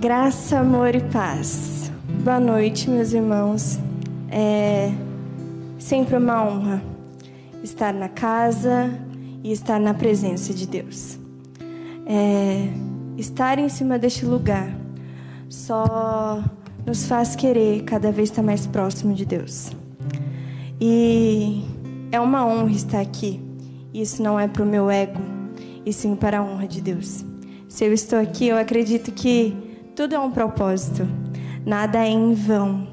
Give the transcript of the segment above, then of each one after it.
Graça, amor e paz. Boa noite, meus irmãos. É sempre uma honra estar na casa e estar na presença de Deus. É, estar em cima deste lugar só nos faz querer cada vez estar mais próximo de Deus. E é uma honra estar aqui. Isso não é para o meu ego, e sim para a honra de Deus. Se eu estou aqui, eu acredito que tudo é um propósito, nada é em vão.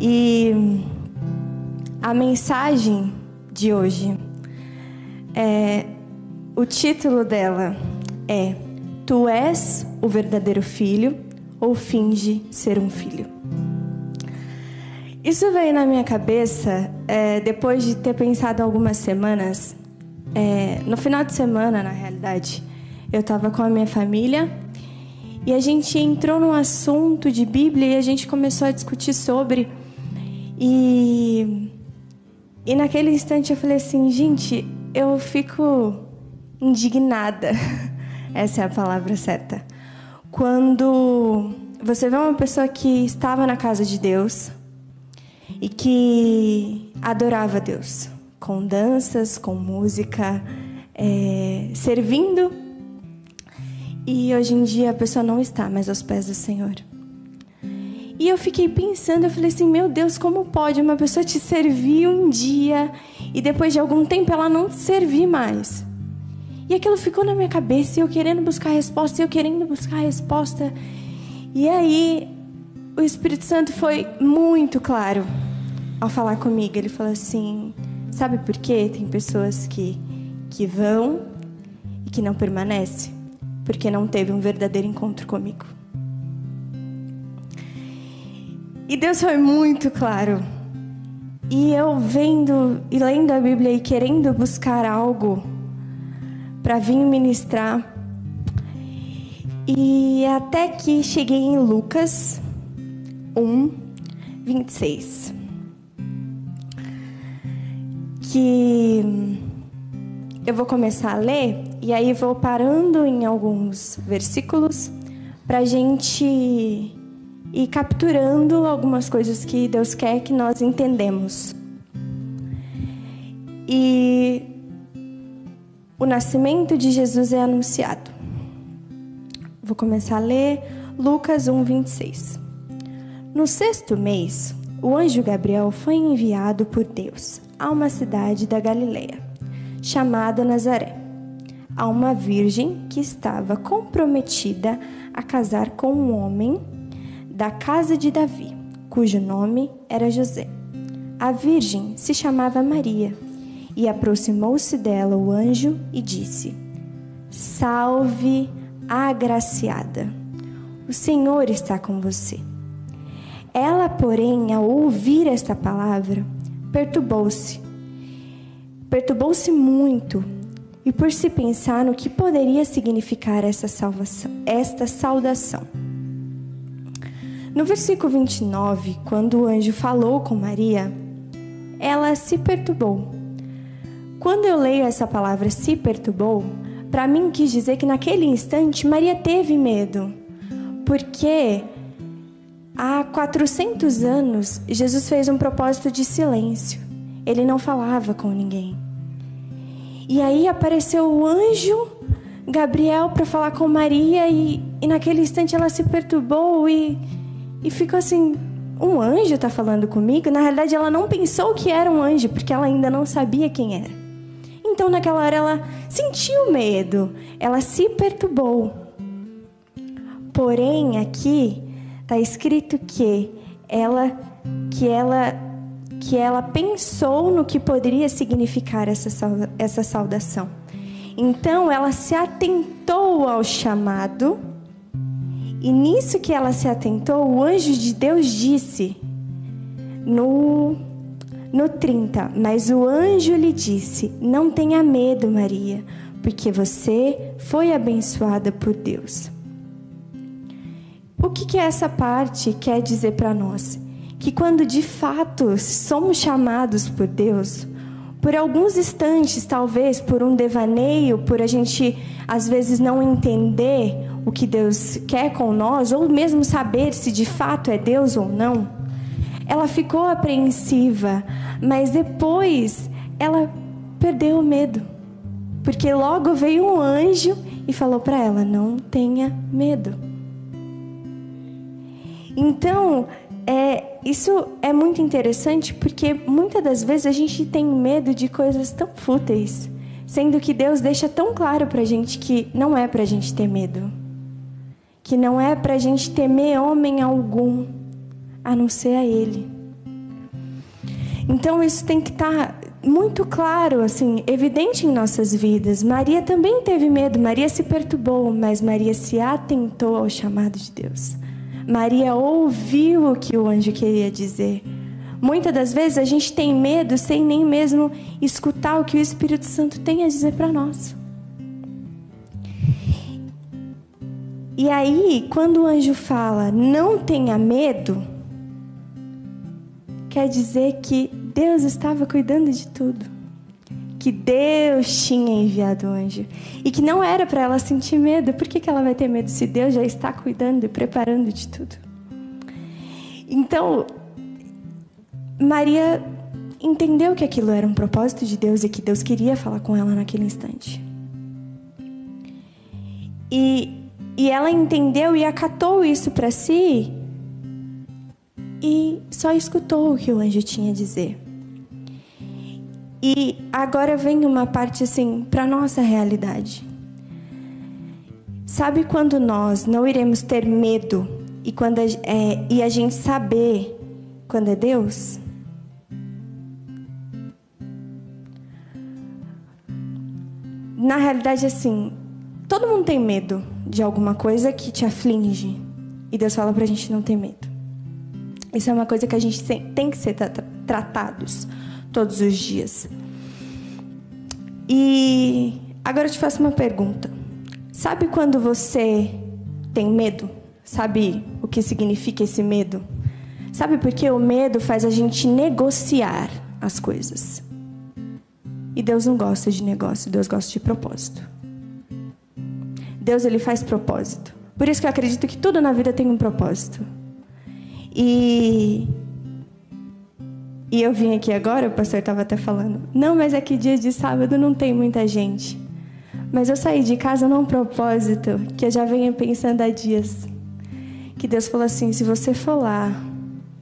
E a mensagem de hoje é o título dela é Tu és o verdadeiro filho ou finge ser um filho? Isso veio na minha cabeça é, depois de ter pensado algumas semanas. É, no final de semana, na realidade, eu estava com a minha família e a gente entrou num assunto de Bíblia e a gente começou a discutir sobre. E, e naquele instante eu falei assim, gente, eu fico indignada. Essa é a palavra certa. Quando você vê uma pessoa que estava na casa de Deus e que adorava Deus, com danças, com música, é, servindo e hoje em dia a pessoa não está mais aos pés do Senhor. E eu fiquei pensando, eu falei assim, meu Deus, como pode uma pessoa te servir um dia e depois de algum tempo ela não te servir mais? E aquilo ficou na minha cabeça, e eu querendo buscar resposta, e eu querendo buscar resposta. E aí o Espírito Santo foi muito claro ao falar comigo. Ele falou assim: Sabe por quê? Tem pessoas que, que vão e que não permanecem porque não teve um verdadeiro encontro comigo. E Deus foi muito claro. E eu vendo e lendo a Bíblia e querendo buscar algo para vir ministrar. E até que cheguei em Lucas 1, 26. Que eu vou começar a ler e aí vou parando em alguns versículos para a gente ir capturando algumas coisas que Deus quer que nós entendemos. E o nascimento de Jesus é anunciado. Vou começar a ler Lucas 1, 26. No sexto mês, o anjo Gabriel foi enviado por Deus a uma cidade da Galileia chamada Nazaré, a uma virgem que estava comprometida a casar com um homem da casa de Davi, cujo nome era José. A virgem se chamava Maria, e aproximou-se dela o anjo e disse: Salve, agraciada, o Senhor está com você. Ela, porém, ao ouvir esta palavra, perturbou-se perturbou-se muito e por se pensar no que poderia significar essa salvação, esta saudação. No versículo 29, quando o anjo falou com Maria, ela se perturbou. Quando eu leio essa palavra se perturbou, para mim quis dizer que naquele instante Maria teve medo, porque há 400 anos Jesus fez um propósito de silêncio. Ele não falava com ninguém. E aí apareceu o anjo Gabriel para falar com Maria e, e, naquele instante ela se perturbou e, e ficou assim: um anjo está falando comigo? Na realidade, ela não pensou que era um anjo porque ela ainda não sabia quem era. Então, naquela hora, ela sentiu medo, ela se perturbou. Porém, aqui está escrito que ela que ela que ela pensou no que poderia significar essa, essa saudação. Então ela se atentou ao chamado, e nisso que ela se atentou, o anjo de Deus disse, no, no 30, mas o anjo lhe disse: Não tenha medo, Maria, porque você foi abençoada por Deus. O que, que essa parte quer dizer para nós? Que quando de fato somos chamados por Deus, por alguns instantes, talvez por um devaneio, por a gente às vezes não entender o que Deus quer com nós, ou mesmo saber se de fato é Deus ou não, ela ficou apreensiva, mas depois ela perdeu o medo. Porque logo veio um anjo e falou para ela: não tenha medo. Então, é, isso é muito interessante porque muitas das vezes a gente tem medo de coisas tão fúteis, sendo que Deus deixa tão claro para a gente que não é para a gente ter medo, que não é para a gente temer homem algum, a não ser a Ele. Então isso tem que estar tá muito claro, assim, evidente em nossas vidas. Maria também teve medo, Maria se perturbou, mas Maria se atentou ao chamado de Deus. Maria ouviu o que o anjo queria dizer. Muitas das vezes a gente tem medo sem nem mesmo escutar o que o Espírito Santo tem a dizer para nós. E aí, quando o anjo fala, não tenha medo, quer dizer que Deus estava cuidando de tudo que Deus tinha enviado o anjo e que não era para ela sentir medo. Por que, que ela vai ter medo se Deus já está cuidando e preparando de tudo? Então, Maria entendeu que aquilo era um propósito de Deus e que Deus queria falar com ela naquele instante. E, e ela entendeu e acatou isso para si e só escutou o que o anjo tinha a dizer. E agora vem uma parte assim para nossa realidade. Sabe quando nós não iremos ter medo e quando é, e a gente saber quando é Deus? Na realidade, assim, todo mundo tem medo de alguma coisa que te aflige. E Deus fala pra gente não ter medo. Isso é uma coisa que a gente tem que ser tratados todos os dias. E agora eu te faço uma pergunta. Sabe quando você tem medo? Sabe o que significa esse medo? Sabe por que o medo faz a gente negociar as coisas? E Deus não gosta de negócio, Deus gosta de propósito. Deus ele faz propósito. Por isso que eu acredito que tudo na vida tem um propósito. E e eu vim aqui agora, o pastor estava até falando. Não, mas é que dia de sábado não tem muita gente. Mas eu saí de casa num propósito que eu já venho pensando há dias. Que Deus falou assim: se você for lá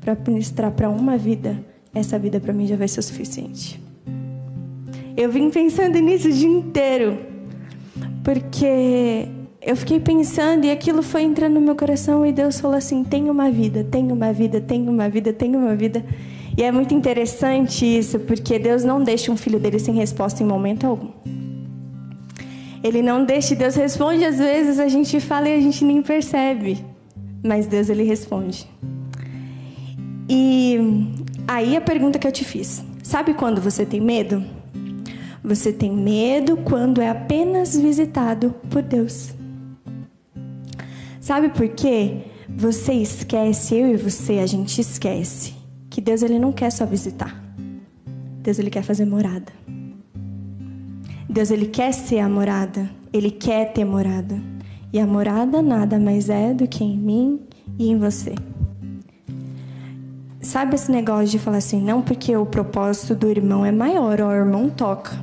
para ministrar para uma vida, essa vida para mim já vai ser o suficiente. Eu vim pensando nisso o dia inteiro. Porque eu fiquei pensando e aquilo foi entrando no meu coração e Deus falou assim: tem uma vida, tem uma vida, tem uma vida, tem uma vida. E é muito interessante isso, porque Deus não deixa um filho dele sem resposta em momento algum. Ele não deixa, Deus responde às vezes, a gente fala e a gente nem percebe, mas Deus ele responde. E aí a pergunta que eu te fiz: sabe quando você tem medo? Você tem medo quando é apenas visitado por Deus. Sabe por quê? Você esquece, eu e você, a gente esquece que Deus ele não quer só visitar. Deus ele quer fazer morada. Deus ele quer ser a morada, ele quer ter morada. E a morada nada mais é do que em mim e em você. Sabe esse negócio de falar assim, não porque o propósito do irmão é maior, ó, o irmão toca.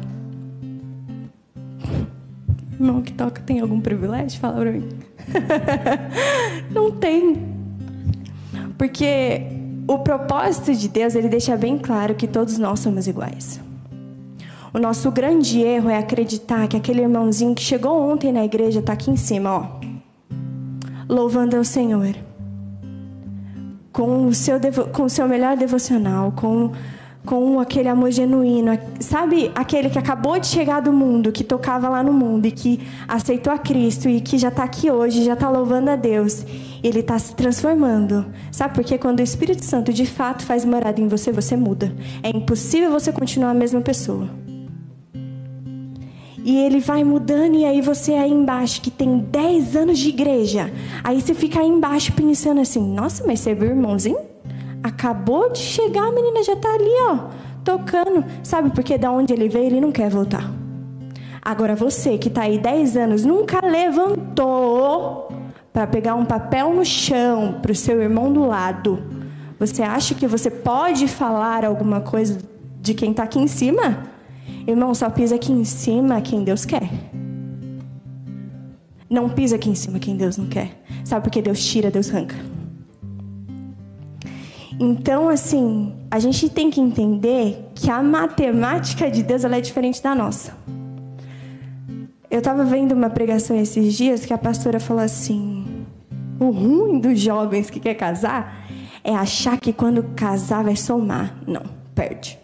Irmão que toca tem algum privilégio? Fala pra mim. não tem. Porque o propósito de Deus, ele deixa bem claro que todos nós somos iguais. O nosso grande erro é acreditar que aquele irmãozinho que chegou ontem na igreja está aqui em cima, ó, louvando ao Senhor, com o seu, com o seu melhor devocional, com com aquele amor genuíno. Sabe aquele que acabou de chegar do mundo, que tocava lá no mundo e que aceitou a Cristo e que já está aqui hoje, já está louvando a Deus. Ele está se transformando. Sabe por quê? Quando o Espírito Santo de fato faz morada em você, você muda. É impossível você continuar a mesma pessoa. E ele vai mudando, e aí você aí embaixo, que tem 10 anos de igreja. Aí você fica aí embaixo pensando assim: nossa, mas você viu irmãozinho? Acabou de chegar, a menina já tá ali, ó, tocando. Sabe por quê? Da onde ele veio, ele não quer voltar. Agora você que tá aí 10 anos, nunca levantou para pegar um papel no chão para o seu irmão do lado, você acha que você pode falar alguma coisa de quem está aqui em cima? Irmão, só pisa aqui em cima quem Deus quer. Não pisa aqui em cima quem Deus não quer. Sabe por que Deus tira, Deus arranca. Então, assim, a gente tem que entender que a matemática de Deus é diferente da nossa. Eu estava vendo uma pregação esses dias que a pastora falou assim: o ruim dos jovens que quer casar é achar que quando casar vai somar. Não, perde.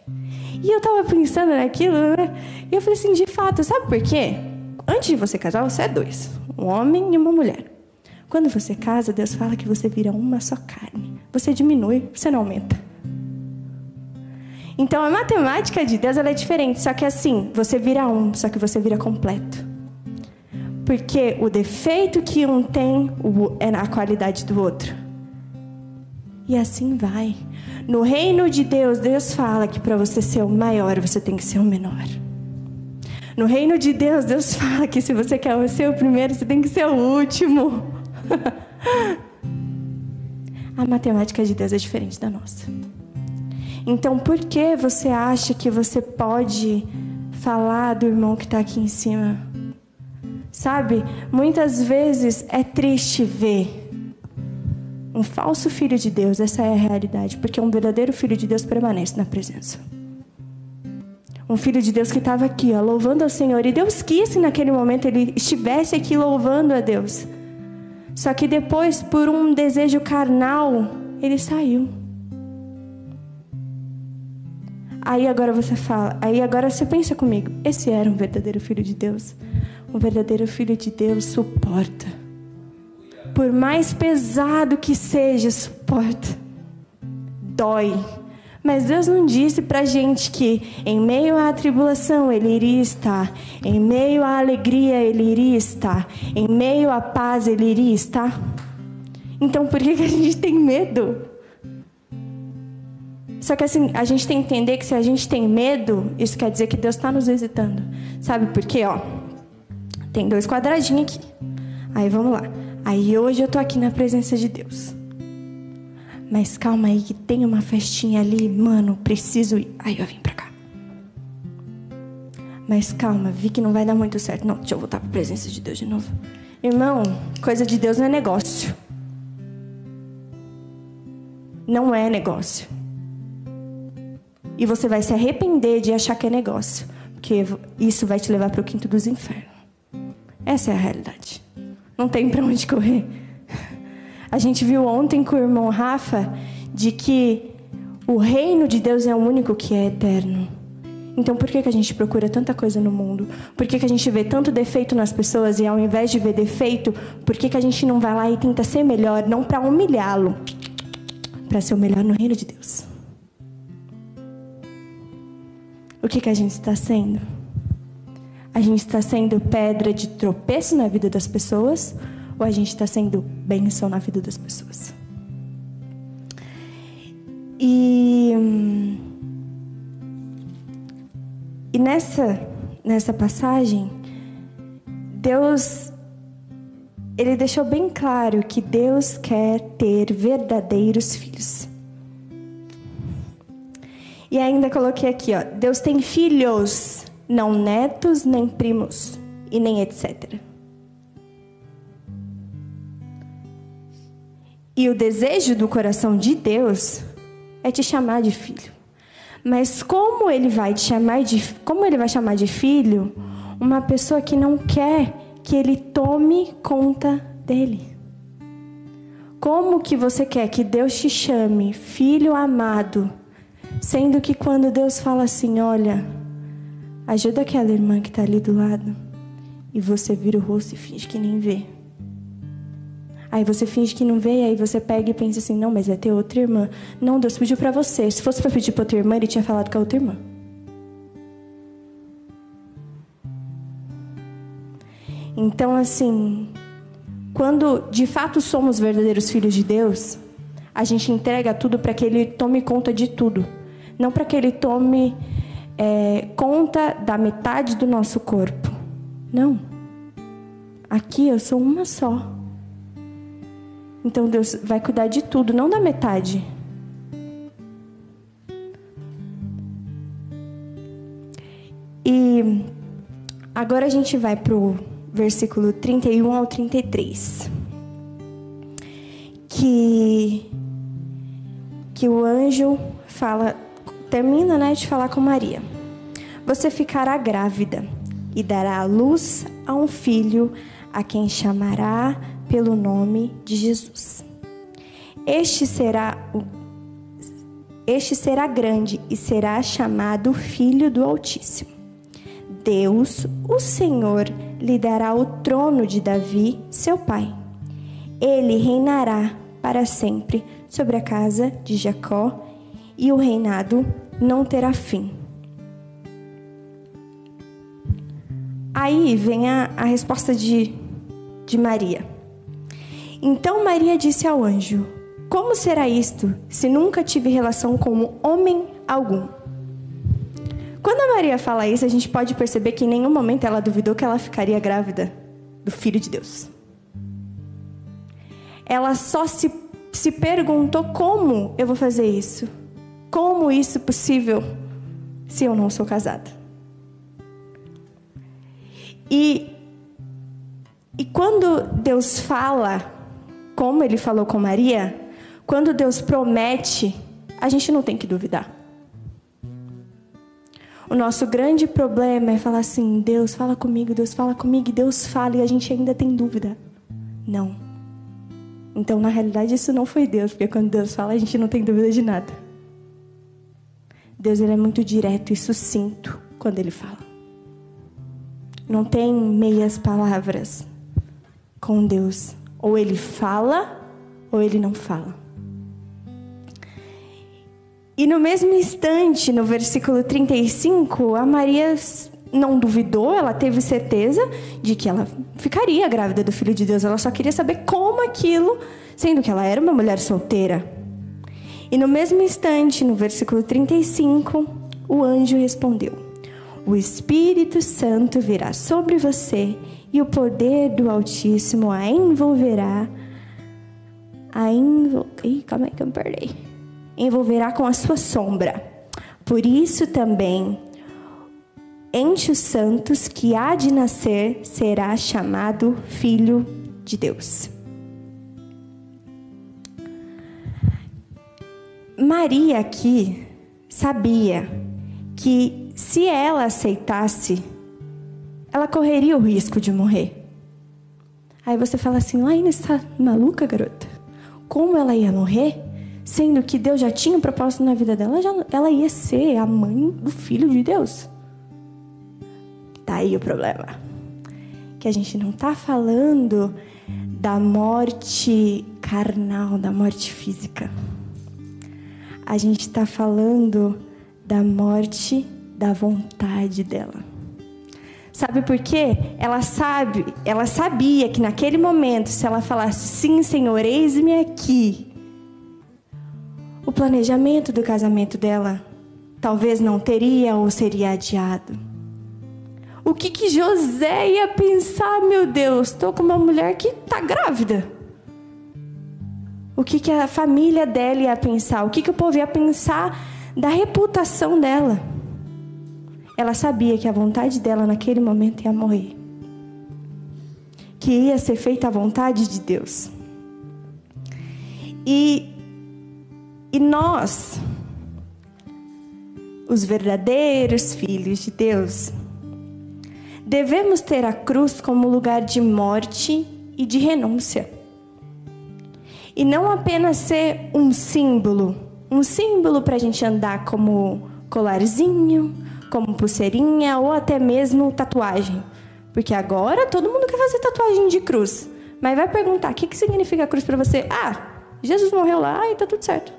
E eu estava pensando naquilo, né? E eu falei assim: de fato, sabe por quê? Antes de você casar, você é dois: um homem e uma mulher. Quando você casa, Deus fala que você vira uma só carne. Você diminui, você não aumenta. Então a matemática de Deus é diferente, só que assim, você vira um, só que você vira completo. Porque o defeito que um tem é na qualidade do outro. E assim vai. No reino de Deus, Deus fala que para você ser o maior, você tem que ser o menor. No reino de Deus, Deus fala que se você quer ser o primeiro, você tem que ser o último. A matemática de Deus é diferente da nossa. Então, por que você acha que você pode falar do irmão que está aqui em cima? Sabe, muitas vezes é triste ver um falso filho de Deus, essa é a realidade, porque um verdadeiro filho de Deus permanece na presença. Um filho de Deus que estava aqui, ó, louvando ao Senhor, e Deus quis que naquele momento ele estivesse aqui louvando a Deus. Só que depois, por um desejo carnal, ele saiu. Aí agora você fala, aí agora você pensa comigo, esse era um verdadeiro filho de Deus. Um verdadeiro filho de Deus suporta. Por mais pesado que seja, suporta. Dói. Mas Deus não disse pra gente que em meio à tribulação ele iria estar, em meio à alegria ele iria estar, em meio à paz ele iria estar. Então por que, que a gente tem medo? Só que assim, a gente tem que entender que se a gente tem medo, isso quer dizer que Deus está nos visitando. Sabe por quê? Ó, tem dois quadradinhos aqui. Aí vamos lá. Aí hoje eu tô aqui na presença de Deus. Mas calma aí que tem uma festinha ali, mano, preciso ir. Aí eu vim pra cá. Mas calma, vi que não vai dar muito certo. Não, deixa eu voltar pra presença de Deus de novo. Irmão, coisa de Deus não é negócio. Não é negócio. E você vai se arrepender de achar que é negócio. Porque isso vai te levar para o quinto dos infernos. Essa é a realidade. Não tem para onde correr. A gente viu ontem com o irmão Rafa de que o reino de Deus é o único que é eterno. Então por que, que a gente procura tanta coisa no mundo? Por que, que a gente vê tanto defeito nas pessoas e ao invés de ver defeito, por que, que a gente não vai lá e tenta ser melhor, não para humilhá-lo, para ser o melhor no reino de Deus? O que, que a gente está sendo? A gente está sendo pedra de tropeço na vida das pessoas ou a gente está sendo bênção na vida das pessoas? E, e nessa, nessa passagem, Deus ele deixou bem claro que Deus quer ter verdadeiros filhos. E ainda coloquei aqui, ó, Deus tem filhos não netos, nem primos e nem etc. E o desejo do coração de Deus é te chamar de filho. Mas como ele vai te chamar de como ele vai chamar de filho uma pessoa que não quer que ele tome conta dele? Como que você quer que Deus te chame filho amado, sendo que quando Deus fala assim, olha, Ajuda aquela irmã que está ali do lado. E você vira o rosto e finge que nem vê. Aí você finge que não vê, aí você pega e pensa assim: não, mas vai ter outra irmã. Não, Deus pediu para você. Se fosse para pedir para outra irmã, ele tinha falado com a outra irmã. Então, assim, quando de fato somos verdadeiros filhos de Deus, a gente entrega tudo para que Ele tome conta de tudo. Não para que Ele tome é, conta da metade do nosso corpo. Não. Aqui eu sou uma só. Então Deus vai cuidar de tudo, não da metade. E agora a gente vai para o versículo 31 ao 33. Que, que o anjo fala, termina né, de falar com Maria. Você ficará grávida e dará à luz a um filho, a quem chamará pelo nome de Jesus. Este será este será grande e será chamado Filho do Altíssimo. Deus, o Senhor, lhe dará o trono de Davi, seu pai. Ele reinará para sempre sobre a casa de Jacó, e o reinado não terá fim. Aí vem a, a resposta de, de Maria. Então Maria disse ao anjo: Como será isto, se nunca tive relação com homem algum? Quando a Maria fala isso, a gente pode perceber que em nenhum momento ela duvidou que ela ficaria grávida do Filho de Deus. Ela só se, se perguntou: como eu vou fazer isso? Como isso é possível se eu não sou casada? E, e quando Deus fala, como ele falou com Maria, quando Deus promete, a gente não tem que duvidar. O nosso grande problema é falar assim: Deus fala comigo, Deus fala comigo, Deus fala e a gente ainda tem dúvida. Não. Então, na realidade, isso não foi Deus, porque quando Deus fala, a gente não tem dúvida de nada. Deus ele é muito direto e sucinto quando ele fala. Não tem meias palavras com Deus. Ou ele fala, ou ele não fala. E no mesmo instante, no versículo 35, a Maria não duvidou, ela teve certeza de que ela ficaria grávida do filho de Deus. Ela só queria saber como aquilo, sendo que ela era uma mulher solteira. E no mesmo instante, no versículo 35, o anjo respondeu: O Espírito Santo virá sobre você e o poder do Altíssimo a envolverá. A envol... Ih, calma aí que eu me perdi envolverá com a sua sombra. Por isso também, entre os santos que há de nascer, será chamado Filho de Deus. Maria aqui sabia que se ela aceitasse, ela correria o risco de morrer. Aí você fala assim, Laína, está maluca, garota? Como ela ia morrer? sendo que Deus já tinha um propósito na vida dela, já, ela ia ser a mãe do filho de Deus. Tá aí o problema. Que a gente não tá falando da morte carnal, da morte física. A gente está falando da morte da vontade dela. Sabe por quê? Ela sabe, ela sabia que naquele momento, se ela falasse sim, Senhor, eis-me aqui, o planejamento do casamento dela talvez não teria ou seria adiado. O que, que José ia pensar, meu Deus? Estou com uma mulher que está grávida. O que, que a família dela ia pensar? O que, que o povo ia pensar da reputação dela? Ela sabia que a vontade dela naquele momento ia morrer. Que ia ser feita a vontade de Deus. E e nós, os verdadeiros filhos de Deus, devemos ter a cruz como lugar de morte e de renúncia. E não apenas ser um símbolo, um símbolo para a gente andar como colarzinho, como pulseirinha ou até mesmo tatuagem. Porque agora todo mundo quer fazer tatuagem de cruz. Mas vai perguntar: o que, que significa cruz para você? Ah, Jesus morreu lá e tá tudo certo.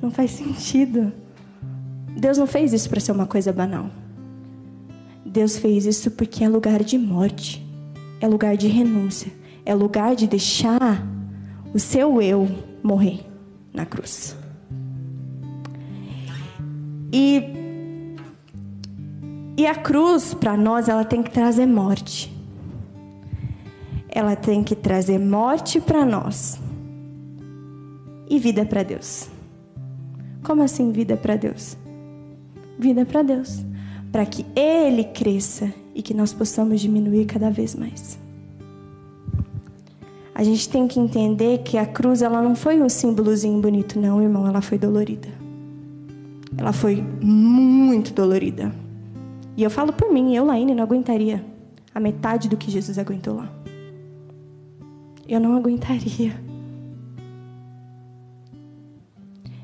Não faz sentido. Deus não fez isso para ser uma coisa banal. Deus fez isso porque é lugar de morte, é lugar de renúncia, é lugar de deixar o seu eu morrer na cruz. E e a cruz para nós ela tem que trazer morte. ela tem que trazer morte para nós e vida para Deus. Como assim vida para Deus? Vida para Deus, para que ele cresça e que nós possamos diminuir cada vez mais. A gente tem que entender que a cruz ela não foi um símbolozinho bonito, não, irmão, ela foi dolorida. Ela foi muito dolorida. E eu falo por mim, eu, Laine, não aguentaria a metade do que Jesus aguentou lá. Eu não aguentaria.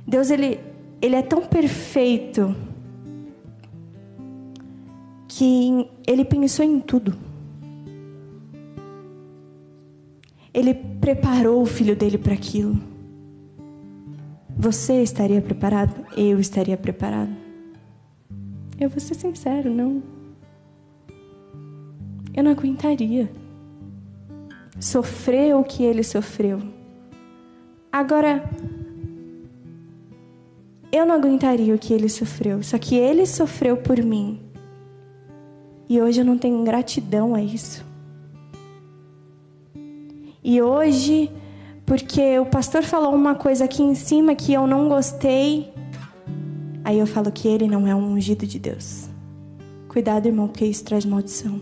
Deus, ele, ele é tão perfeito que ele pensou em tudo. Ele preparou o filho dele para aquilo. Você estaria preparado? Eu estaria preparado. Eu vou ser sincero, não. Eu não aguentaria sofrer o que ele sofreu. Agora, eu não aguentaria o que ele sofreu, só que ele sofreu por mim. E hoje eu não tenho gratidão a isso. E hoje, porque o pastor falou uma coisa aqui em cima que eu não gostei, aí eu falo que ele não é um ungido de Deus. Cuidado, irmão, porque isso traz maldição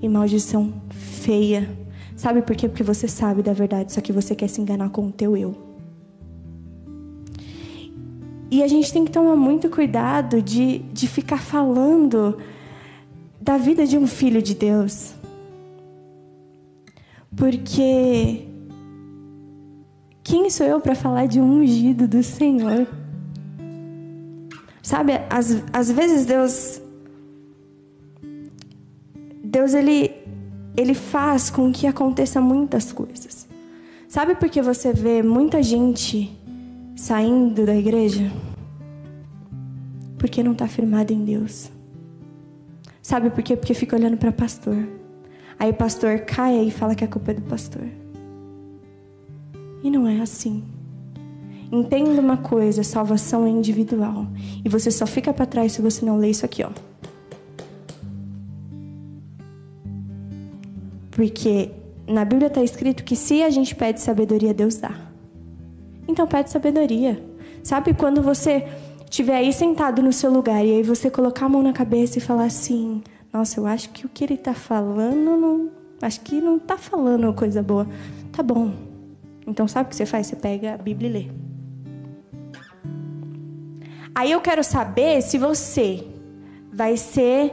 e maldição feia. Sabe por quê? Porque você sabe da verdade, só que você quer se enganar com o teu eu. E a gente tem que tomar muito cuidado de, de ficar falando da vida de um filho de Deus. Porque quem sou eu para falar de um ungido do Senhor? Sabe, às, às vezes Deus Deus ele ele faz com que aconteça muitas coisas. Sabe por que você vê muita gente saindo da igreja? Porque não está firmado em Deus. Sabe por quê? Porque fica olhando para pastor. Aí o pastor cai e fala que a culpa é do pastor. E não é assim. Entenda uma coisa, salvação é individual. E você só fica para trás se você não ler isso aqui, ó. Porque na Bíblia está escrito que se a gente pede sabedoria, Deus dá. Então pede sabedoria. Sabe quando você estiver aí sentado no seu lugar e aí você colocar a mão na cabeça e falar assim: Nossa, eu acho que o que ele está falando, não, acho que não está falando coisa boa. Tá bom. Então sabe o que você faz? Você pega a Bíblia e lê. Aí eu quero saber se você vai ser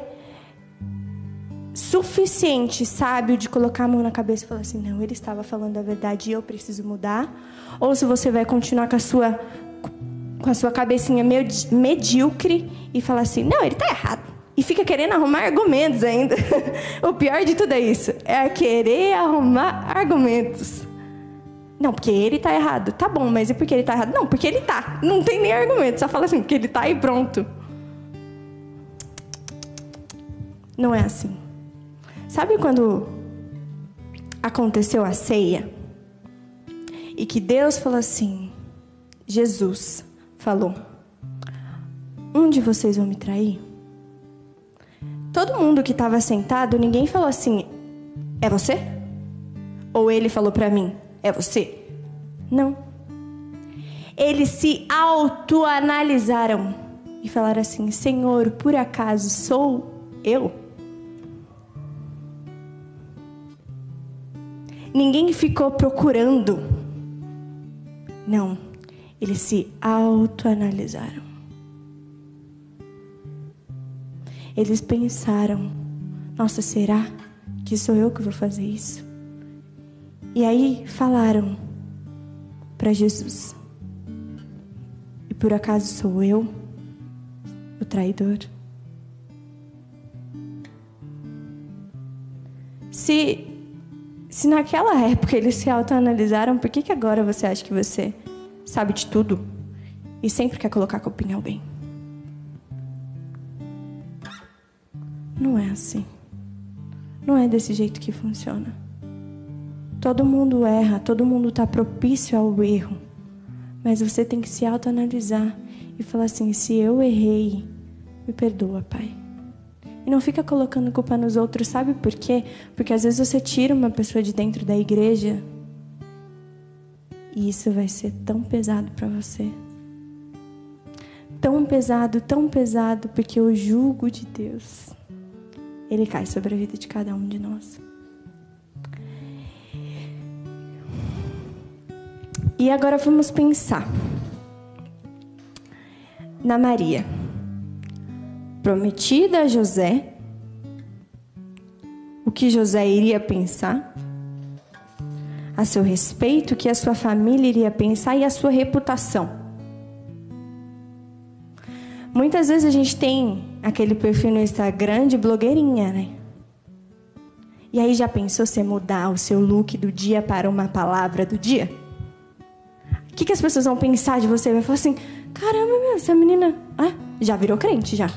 suficiente sábio de colocar a mão na cabeça e falar assim: não, ele estava falando a verdade e eu preciso mudar. Ou se você vai continuar com a sua, com a sua cabecinha medíocre e falar assim: não, ele está errado. E fica querendo arrumar argumentos ainda. o pior de tudo é isso: é querer arrumar argumentos. Não, porque ele está errado. Tá bom, mas e por que ele está errado? Não, porque ele está. Não tem nem argumento. Só fala assim, porque ele está e pronto. Não é assim. Sabe quando aconteceu a ceia? E que Deus falou assim: Jesus falou: Um de vocês vão me trair? Todo mundo que estava sentado, ninguém falou assim: É você? Ou ele falou para mim: É você? Não. Eles se autoanalisaram e falaram assim: Senhor, por acaso sou eu? Ninguém ficou procurando. Não, eles se autoanalisaram. Eles pensaram: nossa, será que sou eu que vou fazer isso? E aí falaram para Jesus: e por acaso sou eu o traidor? Se se naquela época eles se autoanalisaram, por que, que agora você acha que você sabe de tudo e sempre quer colocar a culpa em alguém? Não é assim. Não é desse jeito que funciona. Todo mundo erra, todo mundo está propício ao erro. Mas você tem que se autoanalisar e falar assim: se eu errei, me perdoa, Pai. E não fica colocando culpa nos outros, sabe por quê? Porque às vezes você tira uma pessoa de dentro da igreja e isso vai ser tão pesado para você. Tão pesado, tão pesado, porque o jugo de Deus, ele cai sobre a vida de cada um de nós. E agora vamos pensar na Maria, prometida a José, o que José iria pensar a seu respeito, o que a sua família iria pensar e a sua reputação. Muitas vezes a gente tem aquele perfil no Instagram de blogueirinha, né? E aí já pensou você mudar o seu look do dia para uma palavra do dia? O que, que as pessoas vão pensar de você? Vai falar assim: caramba, meu, essa menina ah, já virou crente já.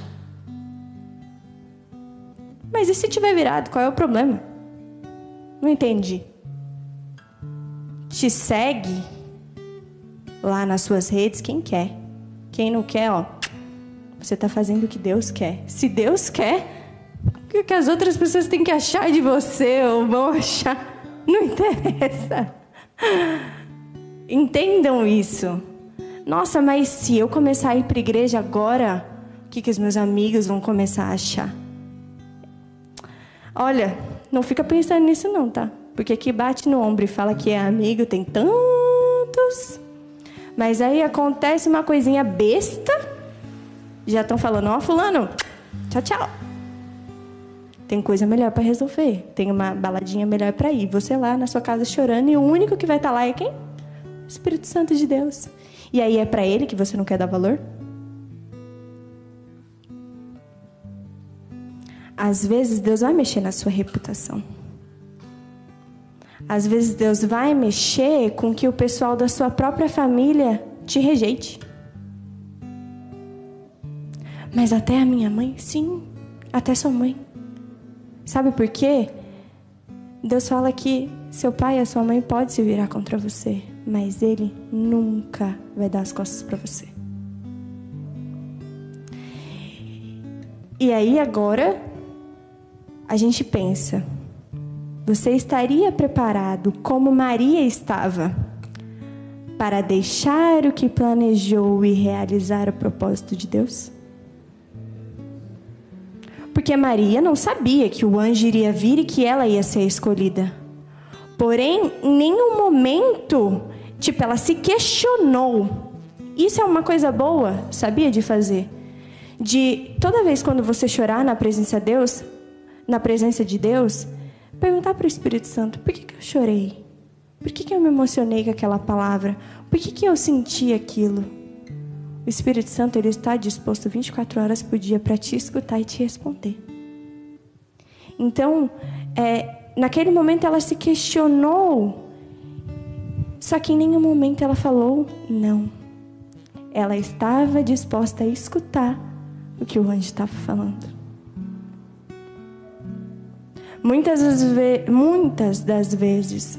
Mas e se tiver virado? Qual é o problema? Não entendi. Te segue lá nas suas redes quem quer. Quem não quer, ó, você está fazendo o que Deus quer. Se Deus quer, o que as outras pessoas têm que achar de você ou vão achar? Não interessa. Entendam isso. Nossa, mas se eu começar a ir para igreja agora, o que, que os meus amigos vão começar a achar? Olha, não fica pensando nisso não, tá? Porque que bate no ombro e fala que é amigo tem tantos. Mas aí acontece uma coisinha besta, já estão falando, ó, oh, fulano, tchau, tchau. Tem coisa melhor para resolver. Tem uma baladinha melhor para ir. Você lá na sua casa chorando e o único que vai estar tá lá é quem? Espírito Santo de Deus. E aí é para ele que você não quer dar valor? Às vezes Deus vai mexer na sua reputação. Às vezes Deus vai mexer com que o pessoal da sua própria família te rejeite. Mas até a minha mãe, sim, até sua mãe. Sabe por quê? Deus fala que seu pai e a sua mãe podem se virar contra você, mas ele nunca vai dar as costas para você. E aí agora a gente pensa, você estaria preparado como Maria estava para deixar o que planejou e realizar o propósito de Deus? Porque Maria não sabia que o anjo iria vir e que ela ia ser escolhida. Porém, em nenhum momento, tipo, ela se questionou. Isso é uma coisa boa, sabia de fazer? De toda vez quando você chorar na presença de Deus, na presença de Deus, perguntar para o Espírito Santo: por que, que eu chorei? Por que, que eu me emocionei com aquela palavra? Por que, que eu senti aquilo? O Espírito Santo ele está disposto 24 horas por dia para te escutar e te responder. Então, é, naquele momento ela se questionou, só que em nenhum momento ela falou não. Ela estava disposta a escutar o que o anjo estava falando. Muitas das, muitas das vezes,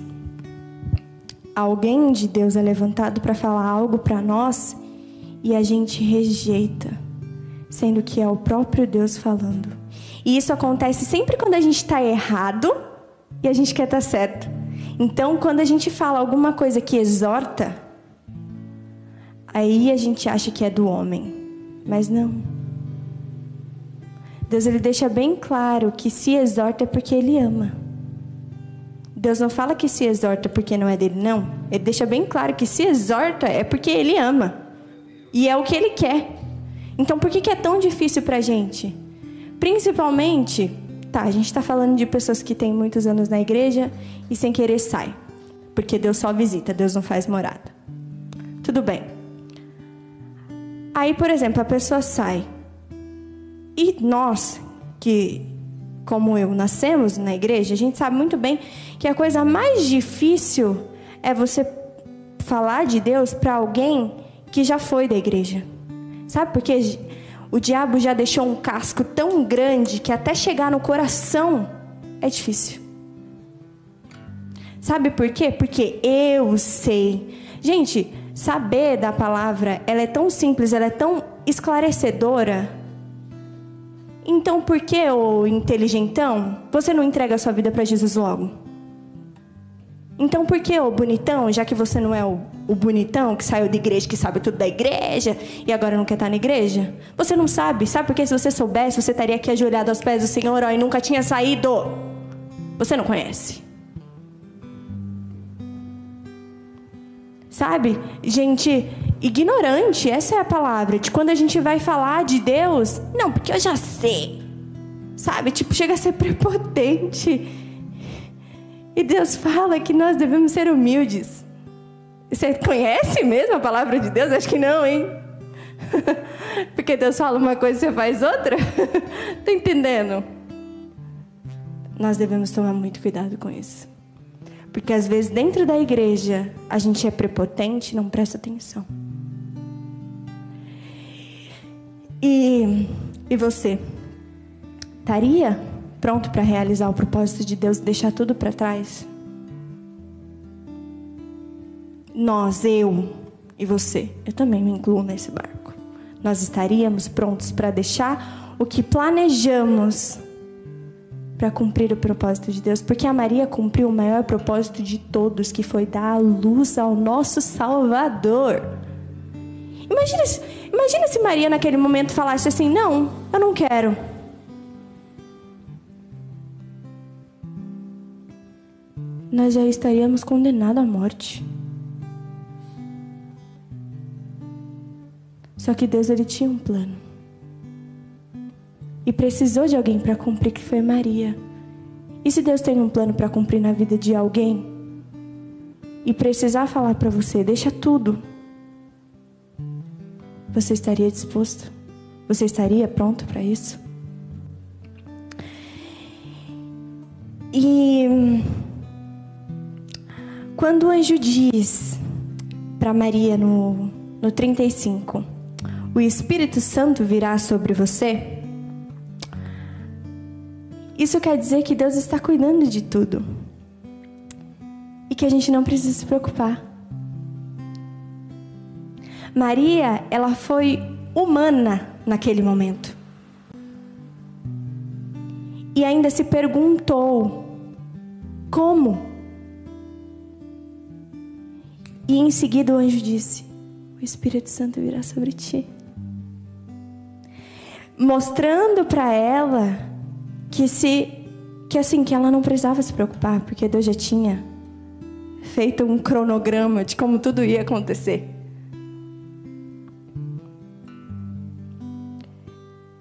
alguém de Deus é levantado para falar algo para nós e a gente rejeita, sendo que é o próprio Deus falando. E isso acontece sempre quando a gente está errado e a gente quer estar tá certo. Então, quando a gente fala alguma coisa que exorta, aí a gente acha que é do homem, mas não. Deus ele deixa bem claro que se exorta é porque ele ama. Deus não fala que se exorta porque não é dele, não. Ele deixa bem claro que se exorta é porque ele ama. E é o que ele quer. Então por que, que é tão difícil para a gente? Principalmente, tá, a gente está falando de pessoas que têm muitos anos na igreja e sem querer sai. Porque Deus só visita, Deus não faz morada. Tudo bem. Aí, por exemplo, a pessoa sai e nós, que, como eu, nascemos na igreja, a gente sabe muito bem que a coisa mais difícil é você falar de Deus para alguém que já foi da igreja. Sabe por quê? O diabo já deixou um casco tão grande que até chegar no coração é difícil. Sabe por quê? Porque eu sei. Gente, saber da palavra, ela é tão simples, ela é tão esclarecedora Então por que, ô inteligentão, você não entrega a sua vida para Jesus logo? Então por que, ô bonitão, já que você não é o, o bonitão que saiu da igreja, que sabe tudo da igreja e agora não quer estar na igreja? Você não sabe, sabe? Porque se você soubesse, você estaria aqui ajoelhado aos pés do Senhor ó, e nunca tinha saído. Você não conhece. Sabe? Gente ignorante, essa é a palavra. De quando a gente vai falar de Deus, não, porque eu já sei. Sabe? Tipo, chega a ser prepotente. E Deus fala que nós devemos ser humildes. Você conhece mesmo a palavra de Deus? Acho que não, hein? Porque Deus fala uma coisa e você faz outra? tá entendendo? Nós devemos tomar muito cuidado com isso. Porque às vezes dentro da igreja a gente é prepotente e não presta atenção. E, e você? Estaria pronto para realizar o propósito de Deus e deixar tudo para trás? Nós, eu e você, eu também me incluo nesse barco. Nós estaríamos prontos para deixar o que planejamos para cumprir o propósito de Deus, porque a Maria cumpriu o maior propósito de todos, que foi dar a luz ao nosso Salvador. Imagina, imagina se Maria naquele momento falasse assim: Não, eu não quero. Nós já estaríamos condenados à morte. Só que Deus ele tinha um plano e precisou de alguém para cumprir, que foi Maria. E se Deus tem um plano para cumprir na vida de alguém e precisar falar para você, deixa tudo, você estaria disposto? Você estaria pronto para isso? E quando o anjo diz para Maria no, no 35, o Espírito Santo virá sobre você, isso quer dizer que Deus está cuidando de tudo. E que a gente não precisa se preocupar. Maria, ela foi humana naquele momento. E ainda se perguntou: como? E em seguida o anjo disse: O Espírito Santo virá sobre ti. Mostrando para ela que se que assim que ela não precisava se preocupar, porque Deus já tinha feito um cronograma de como tudo ia acontecer.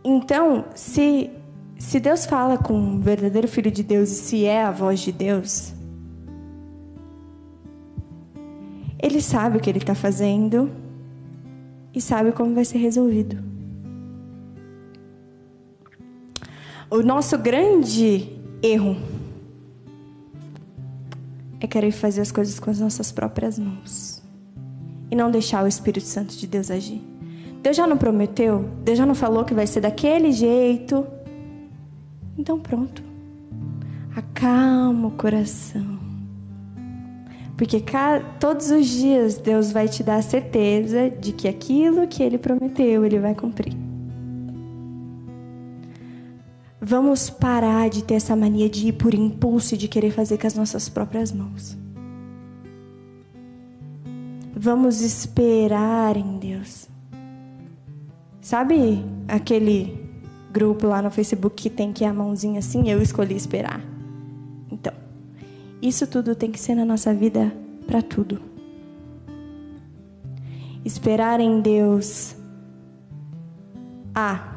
Então, se se Deus fala com um verdadeiro filho de Deus e se é a voz de Deus, ele sabe o que ele está fazendo e sabe como vai ser resolvido. O nosso grande erro é querer fazer as coisas com as nossas próprias mãos e não deixar o Espírito Santo de Deus agir. Deus já não prometeu? Deus já não falou que vai ser daquele jeito? Então pronto. Acalma o coração. Porque todos os dias Deus vai te dar a certeza de que aquilo que Ele prometeu, Ele vai cumprir. Vamos parar de ter essa mania de ir por impulso e de querer fazer com as nossas próprias mãos. Vamos esperar em Deus. Sabe aquele grupo lá no Facebook que tem que ir a mãozinha assim? Eu escolhi esperar. Isso tudo tem que ser na nossa vida para tudo. Esperar em Deus. Ah,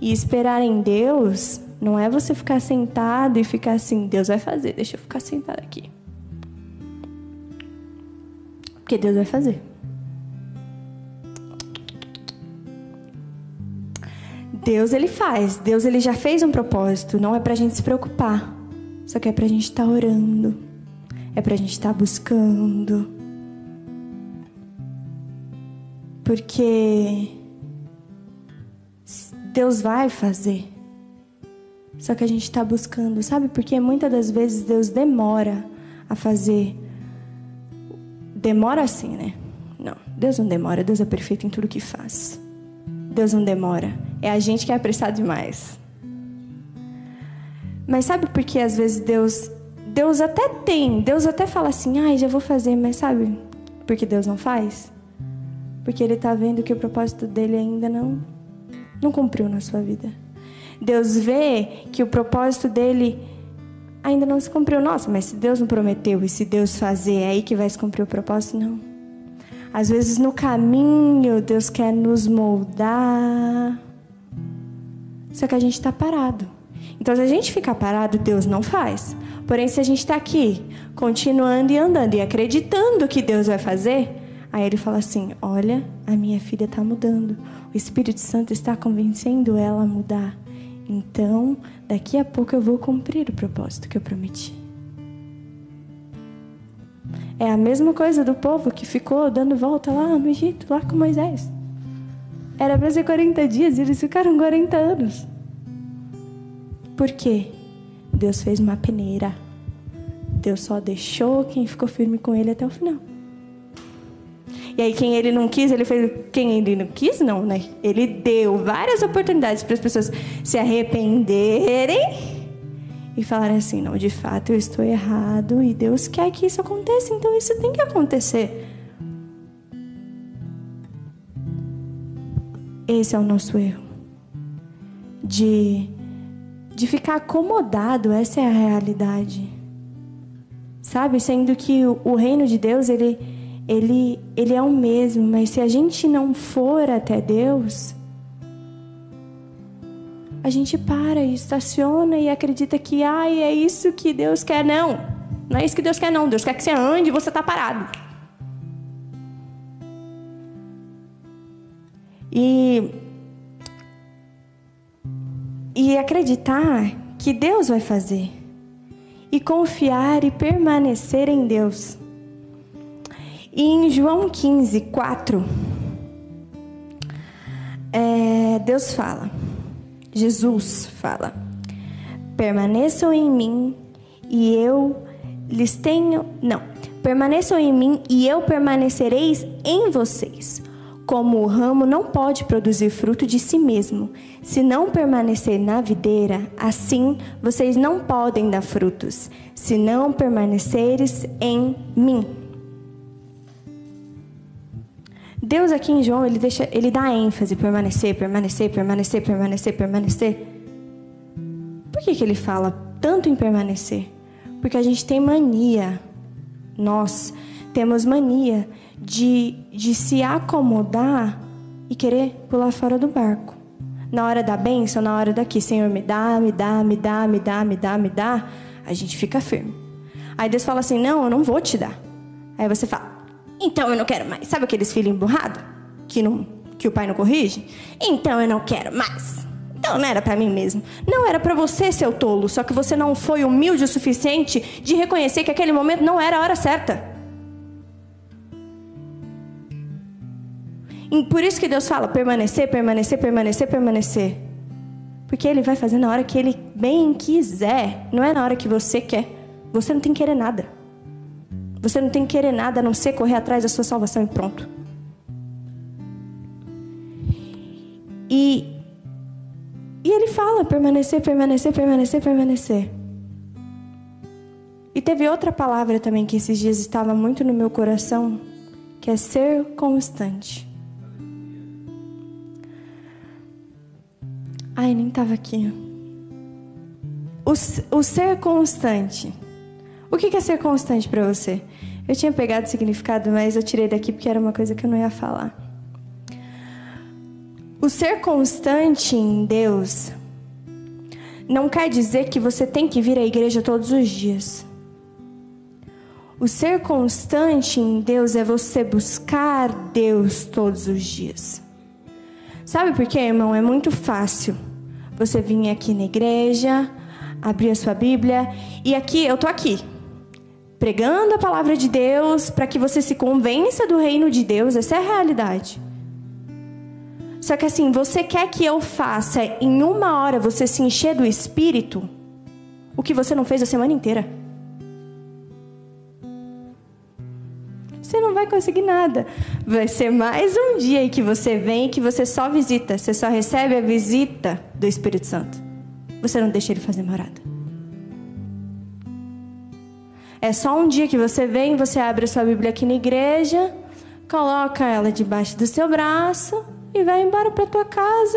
e esperar em Deus não é você ficar sentado e ficar assim, Deus vai fazer, deixa eu ficar sentado aqui. Porque Deus vai fazer. Deus ele faz, Deus ele já fez um propósito, não é pra gente se preocupar. Só que é pra gente estar tá orando. É pra gente estar tá buscando. Porque Deus vai fazer. Só que a gente está buscando, sabe? Porque muitas das vezes Deus demora a fazer. Demora assim, né? Não, Deus não demora. Deus é perfeito em tudo que faz. Deus não demora. É a gente que é apressado demais. Mas sabe por que às vezes Deus Deus até tem, Deus até fala assim: "Ai, já vou fazer", mas sabe por que Deus não faz? Porque ele está vendo que o propósito dele ainda não não cumpriu na sua vida. Deus vê que o propósito dele ainda não se cumpriu. Nossa, mas se Deus não prometeu e se Deus fazer, é aí que vai se cumprir o propósito? Não. Às vezes no caminho Deus quer nos moldar. Só que a gente está parado. Então, se a gente ficar parado, Deus não faz. Porém, se a gente está aqui, continuando e andando e acreditando que Deus vai fazer, aí Ele fala assim: Olha, a minha filha está mudando. O Espírito Santo está convencendo ela a mudar. Então, daqui a pouco eu vou cumprir o propósito que eu prometi. É a mesma coisa do povo que ficou dando volta lá no Egito, lá com Moisés. Era para ser 40 dias e eles ficaram 40 anos. Por quê? Deus fez uma peneira. Deus só deixou quem ficou firme com ele até o final. E aí quem ele não quis, ele fez. Quem ele não quis, não, né? Ele deu várias oportunidades para as pessoas se arrependerem e falarem assim: não, de fato eu estou errado e Deus quer que isso aconteça, então isso tem que acontecer. Esse é o nosso erro. De, de ficar acomodado, essa é a realidade. Sabe? Sendo que o, reino de Deus, ele ele, ele é o mesmo, mas se a gente não for até Deus, a gente para e estaciona e acredita que ai, é isso que Deus quer. Não, não é isso que Deus quer, não. Deus quer que você ande e você está parado. E, e acreditar que Deus vai fazer. E confiar e permanecer em Deus. E em João 15, 4, é, Deus fala, Jesus fala: permaneçam em mim e eu lhes tenho. Não, permaneçam em mim e eu permanecereis em vocês. Como o ramo não pode produzir fruto de si mesmo, se não permanecer na videira, assim vocês não podem dar frutos, se não permaneceres em mim. Deus aqui em João, ele deixa, ele dá ênfase, permanecer, permanecer, permanecer, permanecer, permanecer. Por que, que ele fala tanto em permanecer? Porque a gente tem mania, nós temos mania de, de se acomodar e querer pular fora do barco. Na hora da bênção, na hora daqui, Senhor, me dá, me dá, me dá, me dá, me dá, me dá, a gente fica firme. Aí Deus fala assim: não, eu não vou te dar. Aí você fala: então eu não quero mais. Sabe aqueles filhos emburrados? Que, não, que o pai não corrige? Então eu não quero mais. Então não era para mim mesmo. Não era para você, seu tolo. Só que você não foi humilde o suficiente de reconhecer que aquele momento não era a hora certa. Por isso que Deus fala permanecer, permanecer, permanecer, permanecer. Porque Ele vai fazer na hora que Ele bem quiser. Não é na hora que você quer. Você não tem que querer nada. Você não tem que querer nada a não ser correr atrás da sua salvação e pronto. E, e ele fala permanecer, permanecer, permanecer, permanecer. E teve outra palavra também que esses dias estava muito no meu coração, que é ser constante. Ai, nem estava aqui. O, o ser constante. O que é ser constante para você? Eu tinha pegado o significado, mas eu tirei daqui porque era uma coisa que eu não ia falar. O ser constante em Deus não quer dizer que você tem que vir à igreja todos os dias. O ser constante em Deus é você buscar Deus todos os dias. Sabe por quê, irmão? É muito fácil você vir aqui na igreja, abrir a sua Bíblia e aqui, eu tô aqui pregando a palavra de Deus para que você se convença do reino de Deus, essa é a realidade. Só que assim, você quer que eu faça em uma hora você se encher do espírito o que você não fez a semana inteira? Você não vai conseguir nada. Vai ser mais um dia aí que você vem que você só visita. Você só recebe a visita do Espírito Santo. Você não deixa ele fazer morada. É só um dia que você vem, você abre a sua Bíblia aqui na igreja, coloca ela debaixo do seu braço e vai embora para tua casa.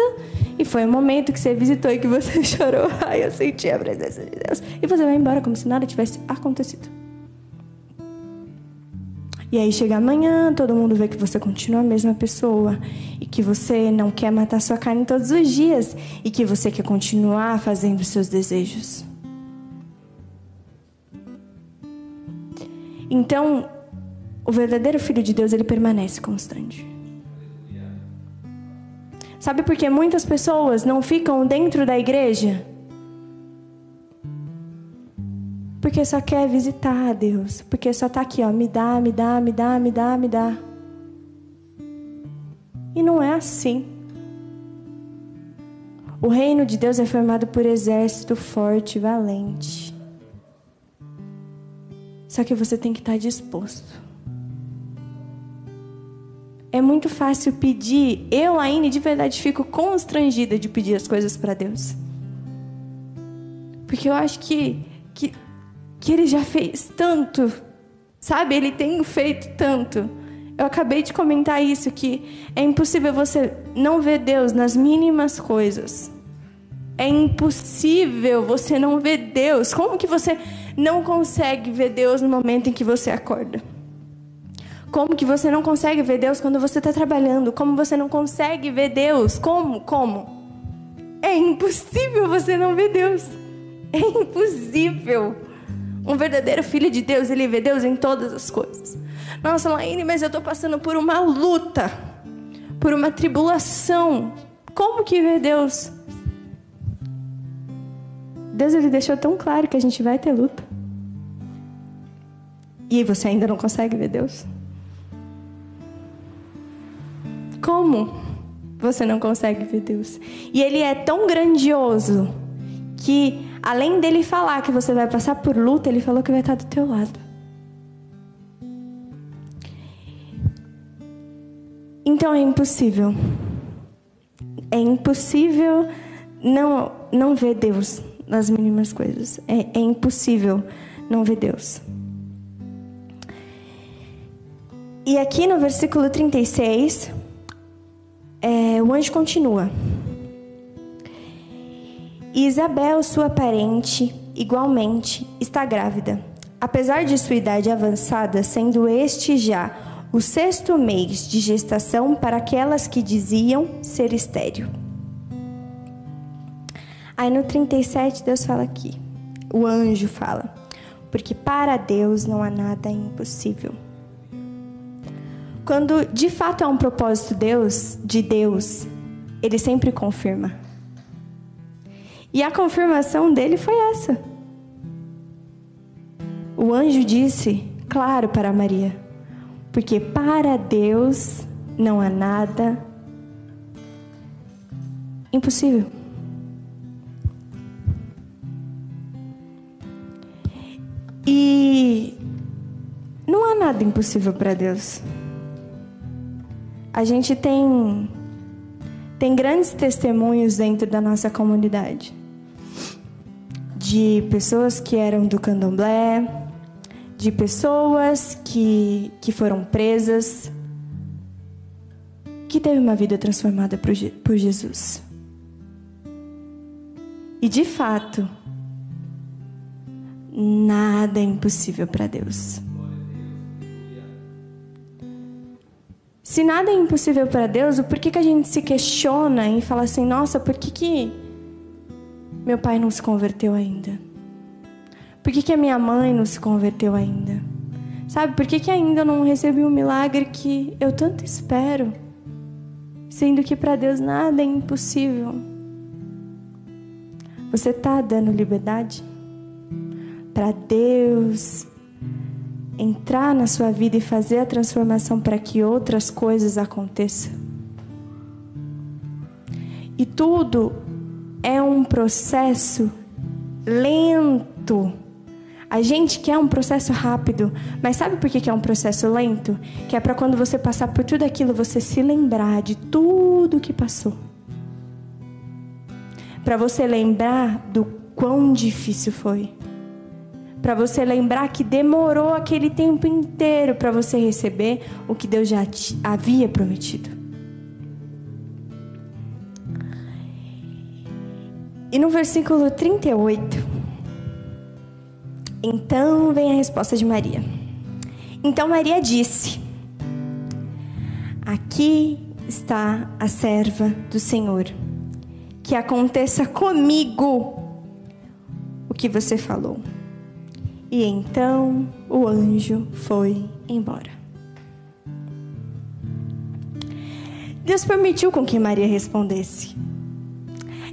E foi o momento que você visitou e que você chorou. Ai, eu senti a presença de Deus. E você vai embora como se nada tivesse acontecido. E aí chega amanhã, todo mundo vê que você continua a mesma pessoa e que você não quer matar sua carne todos os dias e que você quer continuar fazendo seus desejos. Então, o verdadeiro filho de Deus, ele permanece constante. Sabe por que muitas pessoas não ficam dentro da igreja? Porque só quer visitar a Deus. Porque só está aqui, ó, me dá, me dá, me dá, me dá, me dá. E não é assim. O reino de Deus é formado por exército forte, valente. Só que você tem que estar disposto. É muito fácil pedir. Eu, ainda de verdade fico constrangida de pedir as coisas para Deus. Porque eu acho que, que ele já fez tanto, sabe? Ele tem feito tanto. Eu acabei de comentar isso que é impossível você não ver Deus nas mínimas coisas. É impossível você não ver Deus. Como que você não consegue ver Deus no momento em que você acorda? Como que você não consegue ver Deus quando você está trabalhando? Como você não consegue ver Deus? Como? Como? É impossível você não ver Deus. É impossível. Um verdadeiro filho de Deus, ele vê Deus em todas as coisas. Nossa, Laine, mas eu estou passando por uma luta, por uma tribulação. Como que vê Deus? Deus ele deixou tão claro que a gente vai ter luta. E você ainda não consegue ver Deus? Como você não consegue ver Deus? E ele é tão grandioso que além dele falar que você vai passar por luta, ele falou que vai estar do teu lado. Então é impossível. É impossível não, não ver Deus nas mínimas coisas. É, é impossível não ver Deus. E aqui no versículo 36, é, o anjo continua. E Isabel, sua parente, igualmente está grávida. Apesar de sua idade avançada, sendo este já o sexto mês de gestação para aquelas que diziam ser estéril. Aí no 37, Deus fala aqui, o anjo fala, porque para Deus não há nada impossível. Quando de fato é um propósito Deus, de Deus, ele sempre confirma. E a confirmação dele foi essa. O anjo disse, claro, para Maria, porque para Deus não há nada impossível. E não há nada impossível para Deus. A gente tem tem grandes testemunhos dentro da nossa comunidade de pessoas que eram do candomblé, de pessoas que, que foram presas, que teve uma vida transformada por, por Jesus. E de fato, nada é impossível para Deus. Se nada é impossível para Deus, por que, que a gente se questiona e fala assim: nossa, por que, que meu pai não se converteu ainda? Por que, que a minha mãe não se converteu ainda? Sabe, por que, que ainda não recebi o um milagre que eu tanto espero? Sendo que para Deus nada é impossível. Você está dando liberdade para Deus entrar na sua vida e fazer a transformação para que outras coisas aconteçam? E tudo é um processo lento. A gente quer um processo rápido, mas sabe por que é um processo lento? Que é para quando você passar por tudo aquilo, você se lembrar de tudo que passou. Para você lembrar do quão difícil foi. Para você lembrar que demorou aquele tempo inteiro para você receber o que Deus já havia prometido. E no versículo 38, então vem a resposta de Maria. Então Maria disse: Aqui está a serva do Senhor. Que aconteça comigo o que você falou. E então o anjo foi embora. Deus permitiu com que Maria respondesse.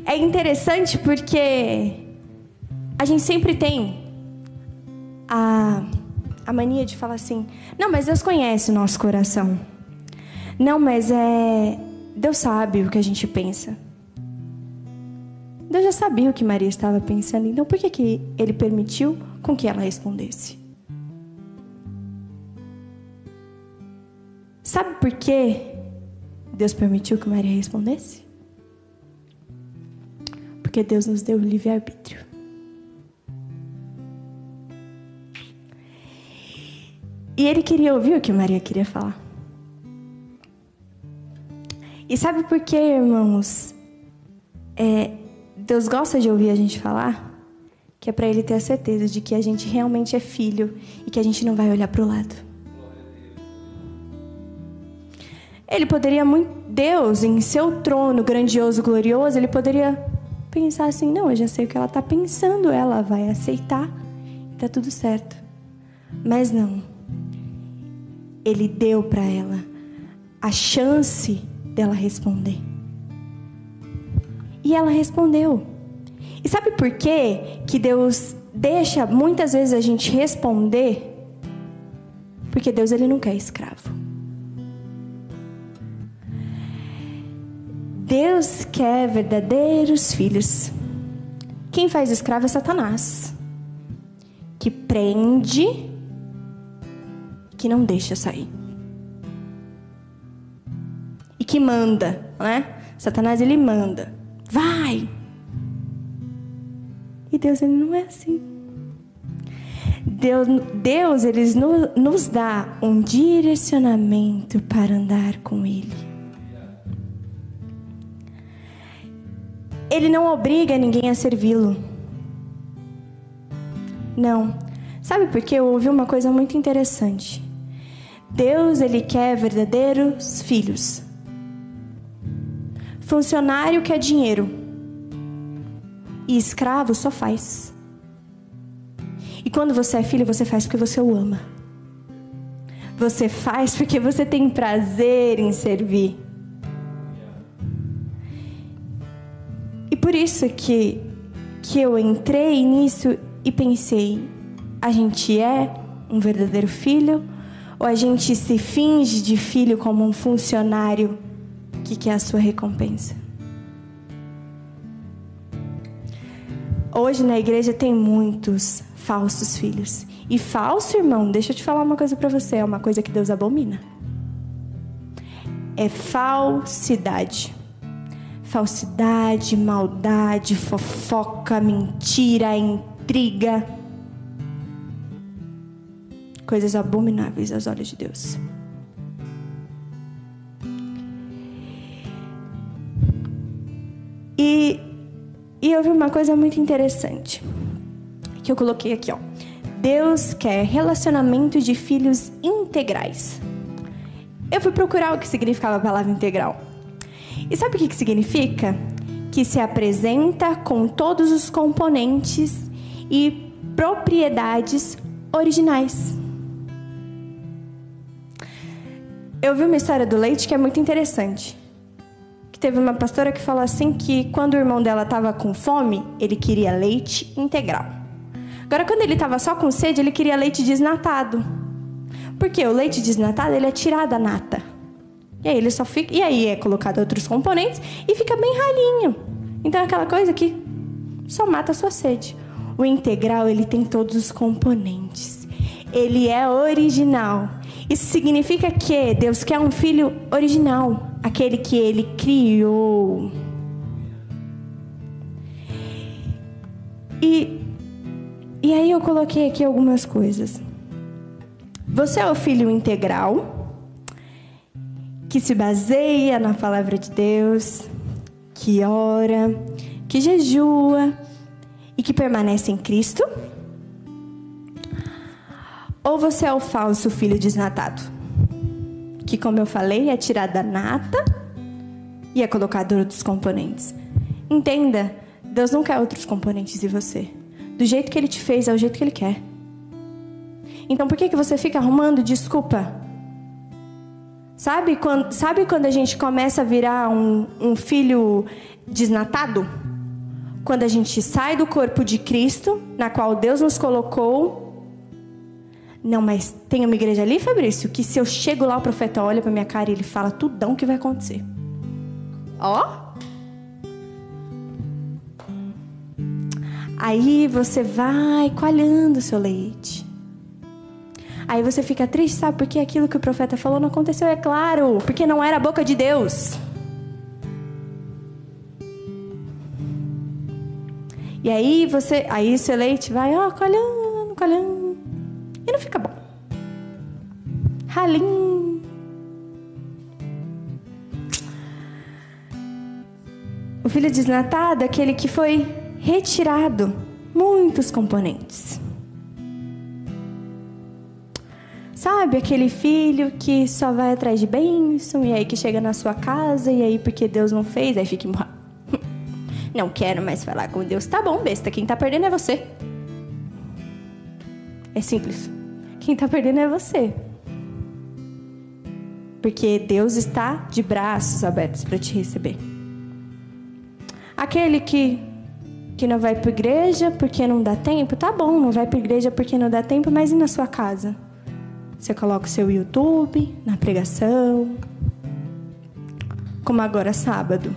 É interessante porque a gente sempre tem a, a mania de falar assim: não, mas Deus conhece o nosso coração. Não, mas é. Deus sabe o que a gente pensa. Deus já sabia o que Maria estava pensando, então por que, que ele permitiu com que ela respondesse? Sabe por que Deus permitiu que Maria respondesse? Porque Deus nos deu o livre-arbítrio. E ele queria ouvir o que Maria queria falar. E sabe por que, irmãos? É, Deus gosta de ouvir a gente falar? Que é para ele ter a certeza de que a gente realmente é filho e que a gente não vai olhar para o lado. Ele poderia muito, Deus, em seu trono grandioso, glorioso, ele poderia pensar assim: não, eu já sei o que ela está pensando, ela vai aceitar, está tudo certo. Mas não ele deu para ela a chance dela responder. E ela respondeu. E sabe por quê que Deus deixa muitas vezes a gente responder? Porque Deus ele não quer escravo. Deus quer verdadeiros filhos. Quem faz escravo é Satanás, que prende que não deixa sair. E que manda, né? Satanás ele manda. Vai! E Deus ele não é assim. Deus, Deus ele nos dá um direcionamento para andar com Ele. Ele não obriga ninguém a servi-lo. Não. Sabe por quê? Eu ouvi uma coisa muito interessante. Deus, ele quer verdadeiros filhos. Funcionário quer dinheiro. E escravo só faz. E quando você é filho, você faz porque você o ama. Você faz porque você tem prazer em servir. Por isso que, que eu entrei nisso e pensei: a gente é um verdadeiro filho ou a gente se finge de filho como um funcionário que quer a sua recompensa? Hoje na igreja tem muitos falsos filhos. E falso, irmão, deixa eu te falar uma coisa para você, é uma coisa que Deus abomina. É falsidade. Falsidade, maldade, fofoca, mentira, intriga coisas abomináveis aos olhos de Deus. E, e vi uma coisa muito interessante que eu coloquei aqui, ó. Deus quer relacionamento de filhos integrais. Eu fui procurar o que significava a palavra integral. E sabe o que, que significa? Que se apresenta com todos os componentes e propriedades originais. Eu vi uma história do leite que é muito interessante. Que teve uma pastora que falou assim que quando o irmão dela estava com fome, ele queria leite integral. Agora, quando ele estava só com sede, ele queria leite desnatado. Porque o leite desnatado, ele é tirado a nata. E aí ele só fica, e aí é colocado outros componentes e fica bem ralinho. Então é aquela coisa que só mata a sua sede. O integral ele tem todos os componentes. Ele é original. Isso significa que Deus quer um filho original, aquele que ele criou. E, e aí eu coloquei aqui algumas coisas. Você é o filho integral, que se baseia na palavra de Deus, que ora, que jejua e que permanece em Cristo? Ou você é o falso filho desnatado? Que, como eu falei, é tirado da nata e é colocado outros componentes. Entenda, Deus não quer outros componentes de você. Do jeito que Ele te fez, é o jeito que Ele quer. Então por que, que você fica arrumando desculpa? Sabe quando, sabe quando a gente começa a virar um, um filho desnatado? Quando a gente sai do corpo de Cristo, na qual Deus nos colocou. Não, mas tem uma igreja ali, Fabrício, que se eu chego lá, o profeta olha pra minha cara e ele fala tudão que vai acontecer. Ó. Aí você vai coalhando seu leite. Aí você fica triste, sabe? Porque aquilo que o profeta falou não aconteceu, é claro. Porque não era a boca de Deus. E aí você, aí seu leite vai, ó, colhando, colhando. E não fica bom. Ralinho. O filho desnatado é aquele que foi retirado muitos componentes. Sabe aquele filho que só vai atrás de bênção e aí que chega na sua casa e aí porque Deus não fez, aí fica não quero mais falar com Deus. Tá bom, besta. Quem tá perdendo é você. É simples. Quem tá perdendo é você. Porque Deus está de braços abertos para te receber. Aquele que que não vai para igreja porque não dá tempo, tá bom, não vai para igreja porque não dá tempo, mas e na sua casa? Você coloca o seu YouTube na pregação, como agora sábado.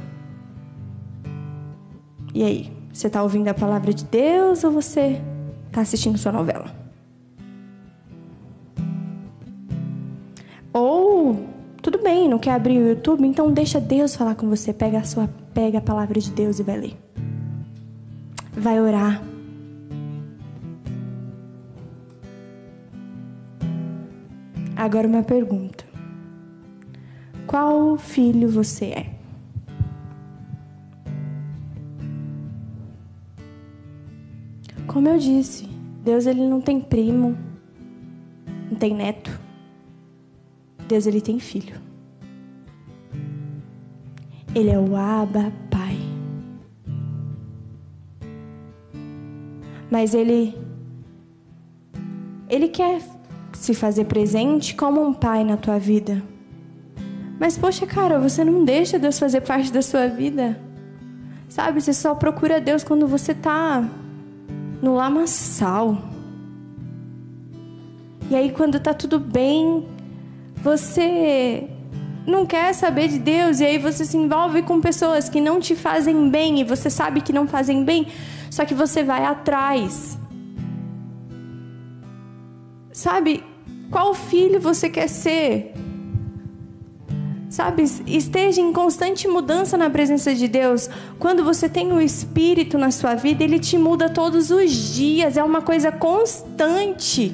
E aí, você está ouvindo a palavra de Deus ou você está assistindo sua novela? Ou tudo bem, não quer abrir o YouTube, então deixa Deus falar com você, pega a sua, pega a palavra de Deus e vai ler. Vai orar. Agora uma pergunta. Qual filho você é? Como eu disse, Deus ele não tem primo, não tem neto. Deus ele tem filho. Ele é o Abba Pai. Mas ele ele quer se fazer presente como um pai na tua vida. Mas poxa, cara, você não deixa Deus fazer parte da sua vida. Sabe, você só procura Deus quando você tá no lamaçal. E aí, quando tá tudo bem, você não quer saber de Deus, e aí você se envolve com pessoas que não te fazem bem, e você sabe que não fazem bem, só que você vai atrás. Sabe, qual filho você quer ser? Sabe, esteja em constante mudança na presença de Deus. Quando você tem o Espírito na sua vida, ele te muda todos os dias, é uma coisa constante.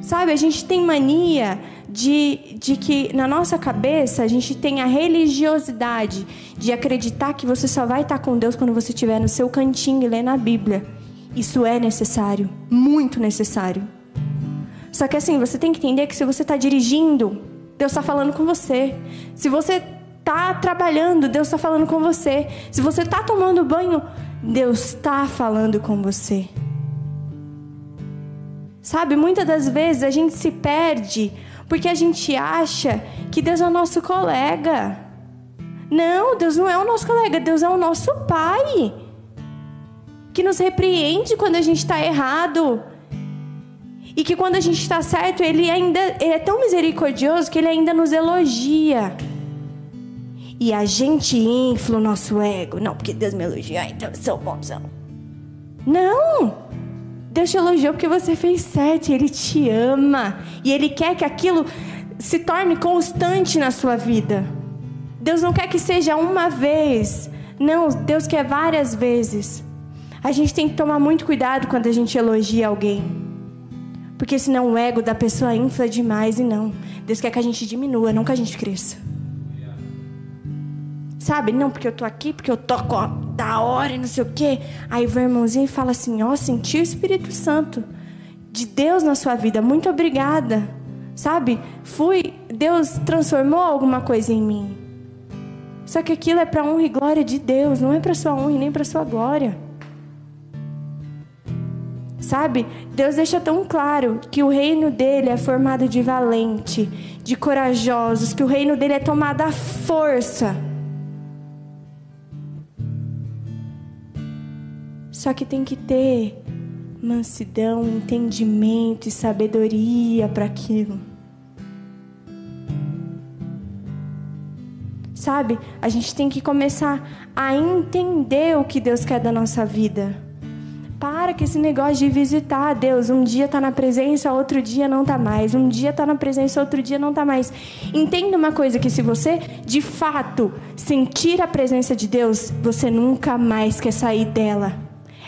Sabe, a gente tem mania de, de que na nossa cabeça a gente tem a religiosidade de acreditar que você só vai estar com Deus quando você estiver no seu cantinho e lendo a Bíblia. Isso é necessário, muito necessário. Só que assim, você tem que entender que se você está dirigindo, Deus está falando com você. Se você está trabalhando, Deus está falando com você. Se você está tomando banho, Deus está falando com você. Sabe, muitas das vezes a gente se perde porque a gente acha que Deus é o nosso colega. Não, Deus não é o nosso colega, Deus é o nosso Pai. Que nos repreende quando a gente está errado. E que quando a gente está certo, ele ainda ele é tão misericordioso que ele ainda nos elogia. E a gente infla o nosso ego. Não, porque Deus me elogia, então eu sou bonzão. Não! Deus te elogiou porque você fez certo, Ele te ama. E Ele quer que aquilo se torne constante na sua vida. Deus não quer que seja uma vez. Não, Deus quer várias vezes. A gente tem que tomar muito cuidado quando a gente elogia alguém. Porque senão o ego da pessoa infla demais e não. Deus quer que a gente diminua, não que a gente cresça. Sabe? Não, porque eu tô aqui, porque eu toco da hora e não sei o quê. Aí vem o irmãozinho e fala assim: Ó, senti o Espírito Santo de Deus na sua vida. Muito obrigada. Sabe? Fui, Deus transformou alguma coisa em mim. Só que aquilo é para honra e glória de Deus, não é para sua honra e nem para sua glória. Sabe? Deus deixa tão claro que o reino dele é formado de valente, de corajosos, que o reino dele é tomado à força Só que tem que ter mansidão, entendimento e sabedoria para aquilo. Sabe? A gente tem que começar a entender o que Deus quer da nossa vida. Para com esse negócio de visitar Deus. Um dia tá na presença, outro dia não tá mais. Um dia tá na presença, outro dia não tá mais. Entenda uma coisa que se você de fato sentir a presença de Deus, você nunca mais quer sair dela.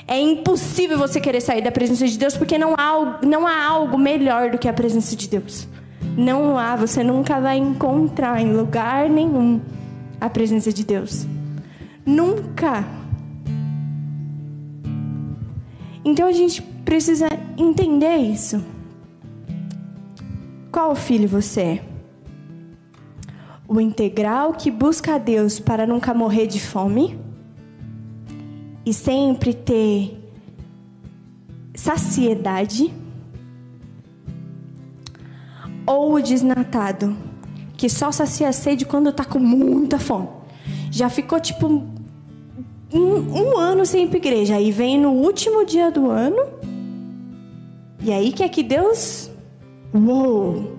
É impossível você querer sair da presença de Deus porque não há, não há algo melhor do que a presença de Deus. Não há, você nunca vai encontrar em lugar nenhum a presença de Deus. Nunca. Então a gente precisa entender isso. Qual filho você é? O integral que busca a Deus para nunca morrer de fome? e sempre ter saciedade, ou o desnatado, que só sacia a sede quando tá com muita fome. Já ficou tipo um, um ano sem ir pra igreja, aí vem no último dia do ano, e aí quer que Deus, uou,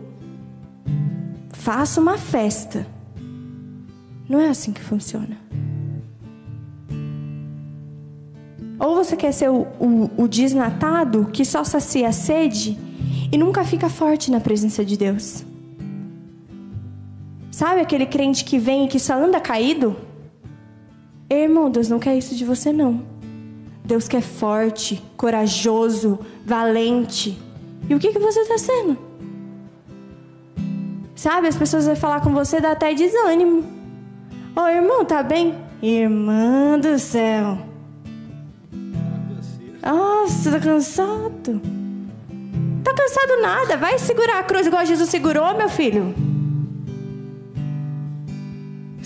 faça uma festa. Não é assim que funciona. Ou você quer ser o, o, o desnatado que só sacia a sede e nunca fica forte na presença de Deus. Sabe aquele crente que vem e que só anda caído? Irmão, Deus não quer isso de você não. Deus quer forte, corajoso, valente. E o que, que você está sendo? Sabe, as pessoas vão falar com você, dá até desânimo. Ô oh, irmão, tá bem? Irmã do céu. Nossa, tá cansado. Tá cansado nada. Vai segurar a cruz igual Jesus segurou, meu filho.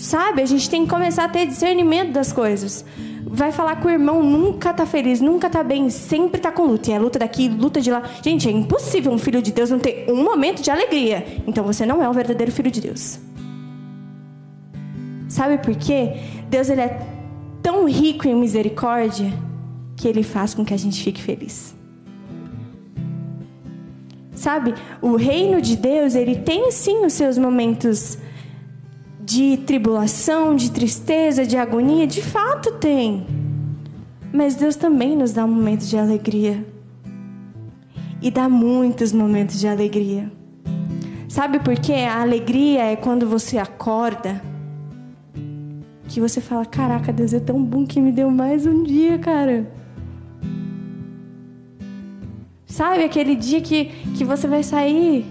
Sabe, a gente tem que começar a ter discernimento das coisas. Vai falar com o irmão, nunca tá feliz, nunca tá bem, sempre tá com luta. E é luta daqui, luta de lá. Gente, é impossível um filho de Deus não ter um momento de alegria. Então você não é o verdadeiro filho de Deus. Sabe por quê? Deus ele é tão rico em misericórdia que Ele faz com que a gente fique feliz. Sabe, o reino de Deus, ele tem sim os seus momentos de tribulação, de tristeza, de agonia, de fato tem. Mas Deus também nos dá momentos de alegria. E dá muitos momentos de alegria. Sabe por quê? A alegria é quando você acorda que você fala: Caraca, Deus é tão bom que me deu mais um dia, cara. Sabe aquele dia que, que você vai sair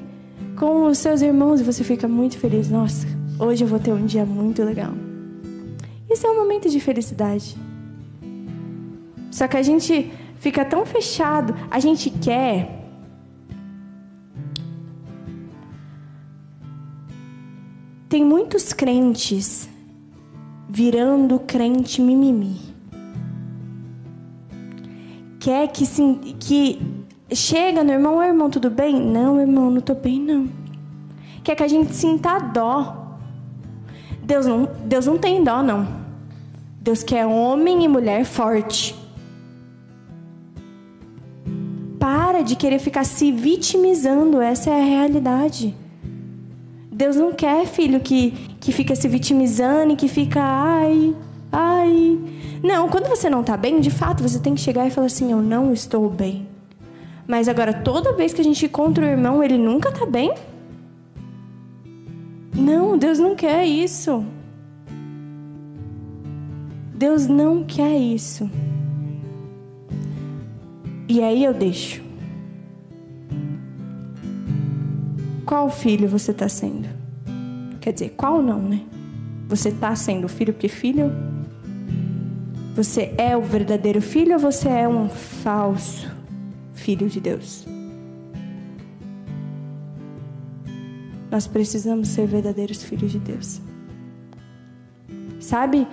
com os seus irmãos e você fica muito feliz. Nossa, hoje eu vou ter um dia muito legal. Isso é um momento de felicidade. Só que a gente fica tão fechado, a gente quer. Tem muitos crentes virando crente mimimi. Quer que, que chega no irmão, irmão, tudo bem? Não, irmão, não tô bem, não. Quer que a gente sinta dó. Deus não, Deus não tem dó, não. Deus quer homem e mulher forte. Para de querer ficar se vitimizando, essa é a realidade. Deus não quer filho que, que fica se vitimizando e que fica, ai, Ai. Não, quando você não tá bem, de fato, você tem que chegar e falar assim: Eu não estou bem. Mas agora, toda vez que a gente encontra o irmão, ele nunca tá bem? Não, Deus não quer isso. Deus não quer isso. E aí eu deixo. Qual filho você está sendo? Quer dizer, qual não, né? Você está sendo filho porque filho? Você é o verdadeiro filho ou você é um falso filho de Deus? Nós precisamos ser verdadeiros filhos de Deus. Sabe?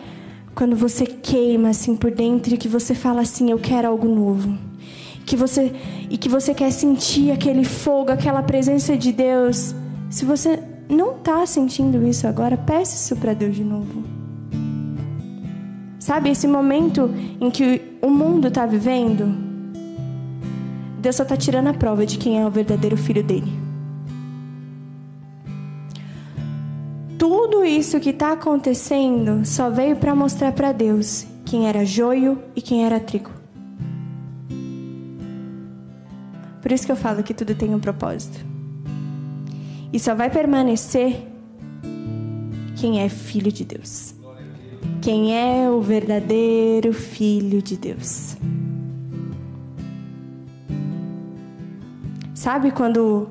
Quando você queima assim por dentro e que você fala assim, eu quero algo novo. Que você e que você quer sentir aquele fogo, aquela presença de Deus. Se você não está sentindo isso agora, peça isso para Deus de novo. Sabe esse momento em que o mundo está vivendo? Deus só está tirando a prova de quem é o verdadeiro filho dele. Tudo isso que está acontecendo só veio para mostrar para Deus quem era joio e quem era trigo. Por isso que eu falo que tudo tem um propósito. E só vai permanecer quem é filho de Deus. Quem é o verdadeiro filho de Deus. Sabe quando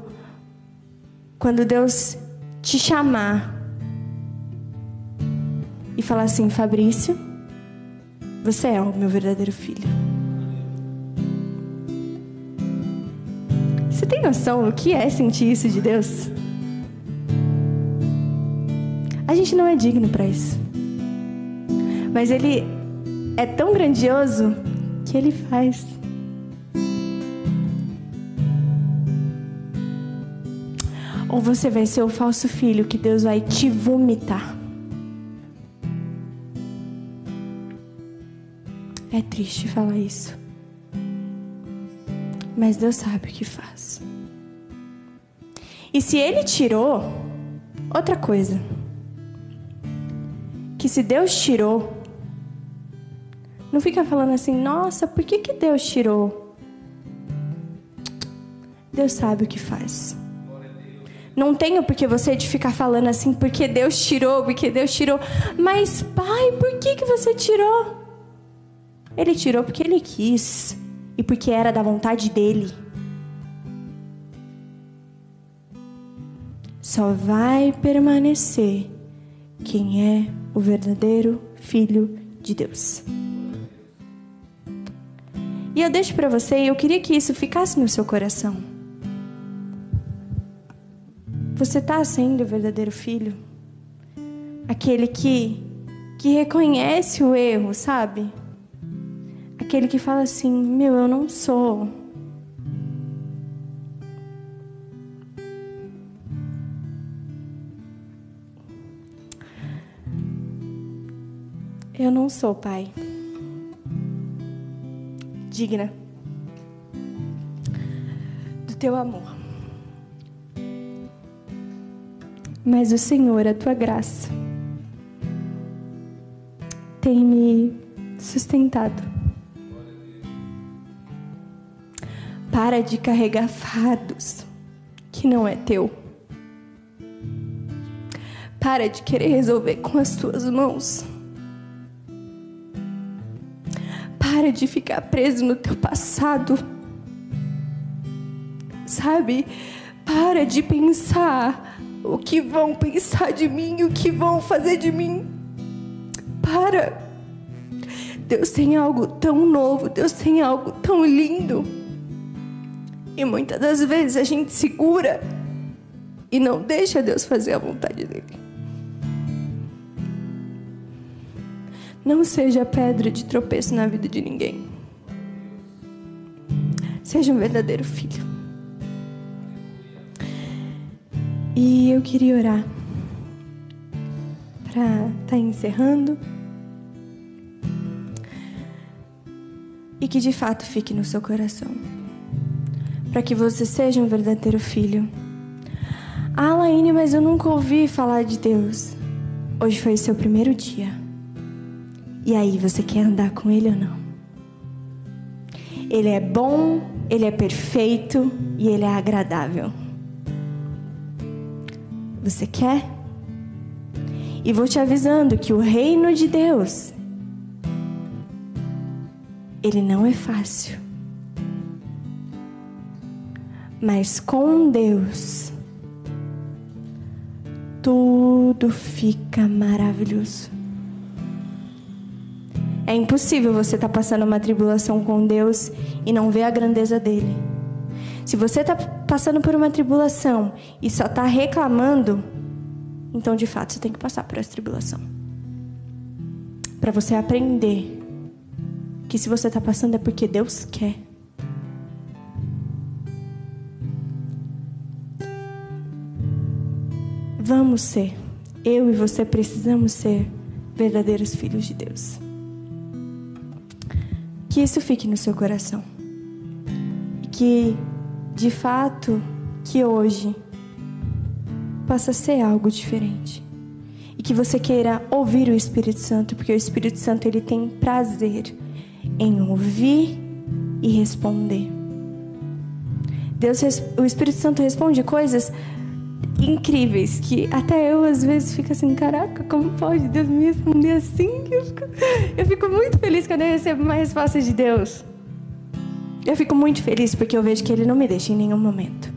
quando Deus te chamar e falar assim: Fabrício, você é o meu verdadeiro filho. Você tem noção do que é sentir isso de Deus? A gente não é digno para isso. Mas Ele é tão grandioso que Ele faz. Ou você vai ser o falso filho que Deus vai te vomitar. É triste falar isso. Mas Deus sabe o que faz. E se Ele tirou, outra coisa. Que se Deus tirou, não fica falando assim, nossa, por que, que Deus tirou? Deus sabe o que faz. Não tenho porque você de ficar falando assim, porque Deus tirou, porque Deus tirou. Mas, pai, por que, que você tirou? Ele tirou porque ele quis e porque era da vontade dele. Só vai permanecer quem é o verdadeiro filho de Deus. E eu deixo para você, eu queria que isso ficasse no seu coração. Você está sendo o verdadeiro filho? Aquele que que reconhece o erro, sabe? Aquele que fala assim: Meu, eu não sou. Eu não sou, Pai, digna do teu amor. Mas o Senhor, a tua graça, tem me sustentado. Para de carregar fardos que não é teu. Para de querer resolver com as tuas mãos. Para de ficar preso no teu passado. Sabe? Para de pensar o que vão pensar de mim, o que vão fazer de mim. Para. Deus tem algo tão novo, Deus tem algo tão lindo. E muitas das vezes a gente segura e não deixa Deus fazer a vontade dele. Não seja pedra de tropeço na vida de ninguém. Seja um verdadeiro filho. E eu queria orar para estar tá encerrando. E que de fato fique no seu coração para que você seja um verdadeiro filho. Ah, Laine, mas eu nunca ouvi falar de Deus. Hoje foi o seu primeiro dia. E aí, você quer andar com Ele ou não? Ele é bom, Ele é perfeito e Ele é agradável. Você quer? E vou te avisando que o reino de Deus, ele não é fácil. Mas com Deus, tudo fica maravilhoso. É impossível você estar tá passando uma tribulação com Deus e não ver a grandeza dele. Se você está passando por uma tribulação e só está reclamando, então de fato você tem que passar por essa tribulação. Para você aprender que se você está passando é porque Deus quer. Vamos ser, eu e você precisamos ser verdadeiros filhos de Deus. Que isso fique no seu coração. E que, de fato, que hoje possa ser algo diferente. E que você queira ouvir o Espírito Santo, porque o Espírito Santo ele tem prazer em ouvir e responder. Deus, o Espírito Santo responde coisas incríveis que até eu às vezes fico assim, caraca, como pode Deus me responder assim? Eu fico, eu fico muito feliz quando eu recebo uma resposta de Deus. Eu fico muito feliz porque eu vejo que Ele não me deixa em nenhum momento.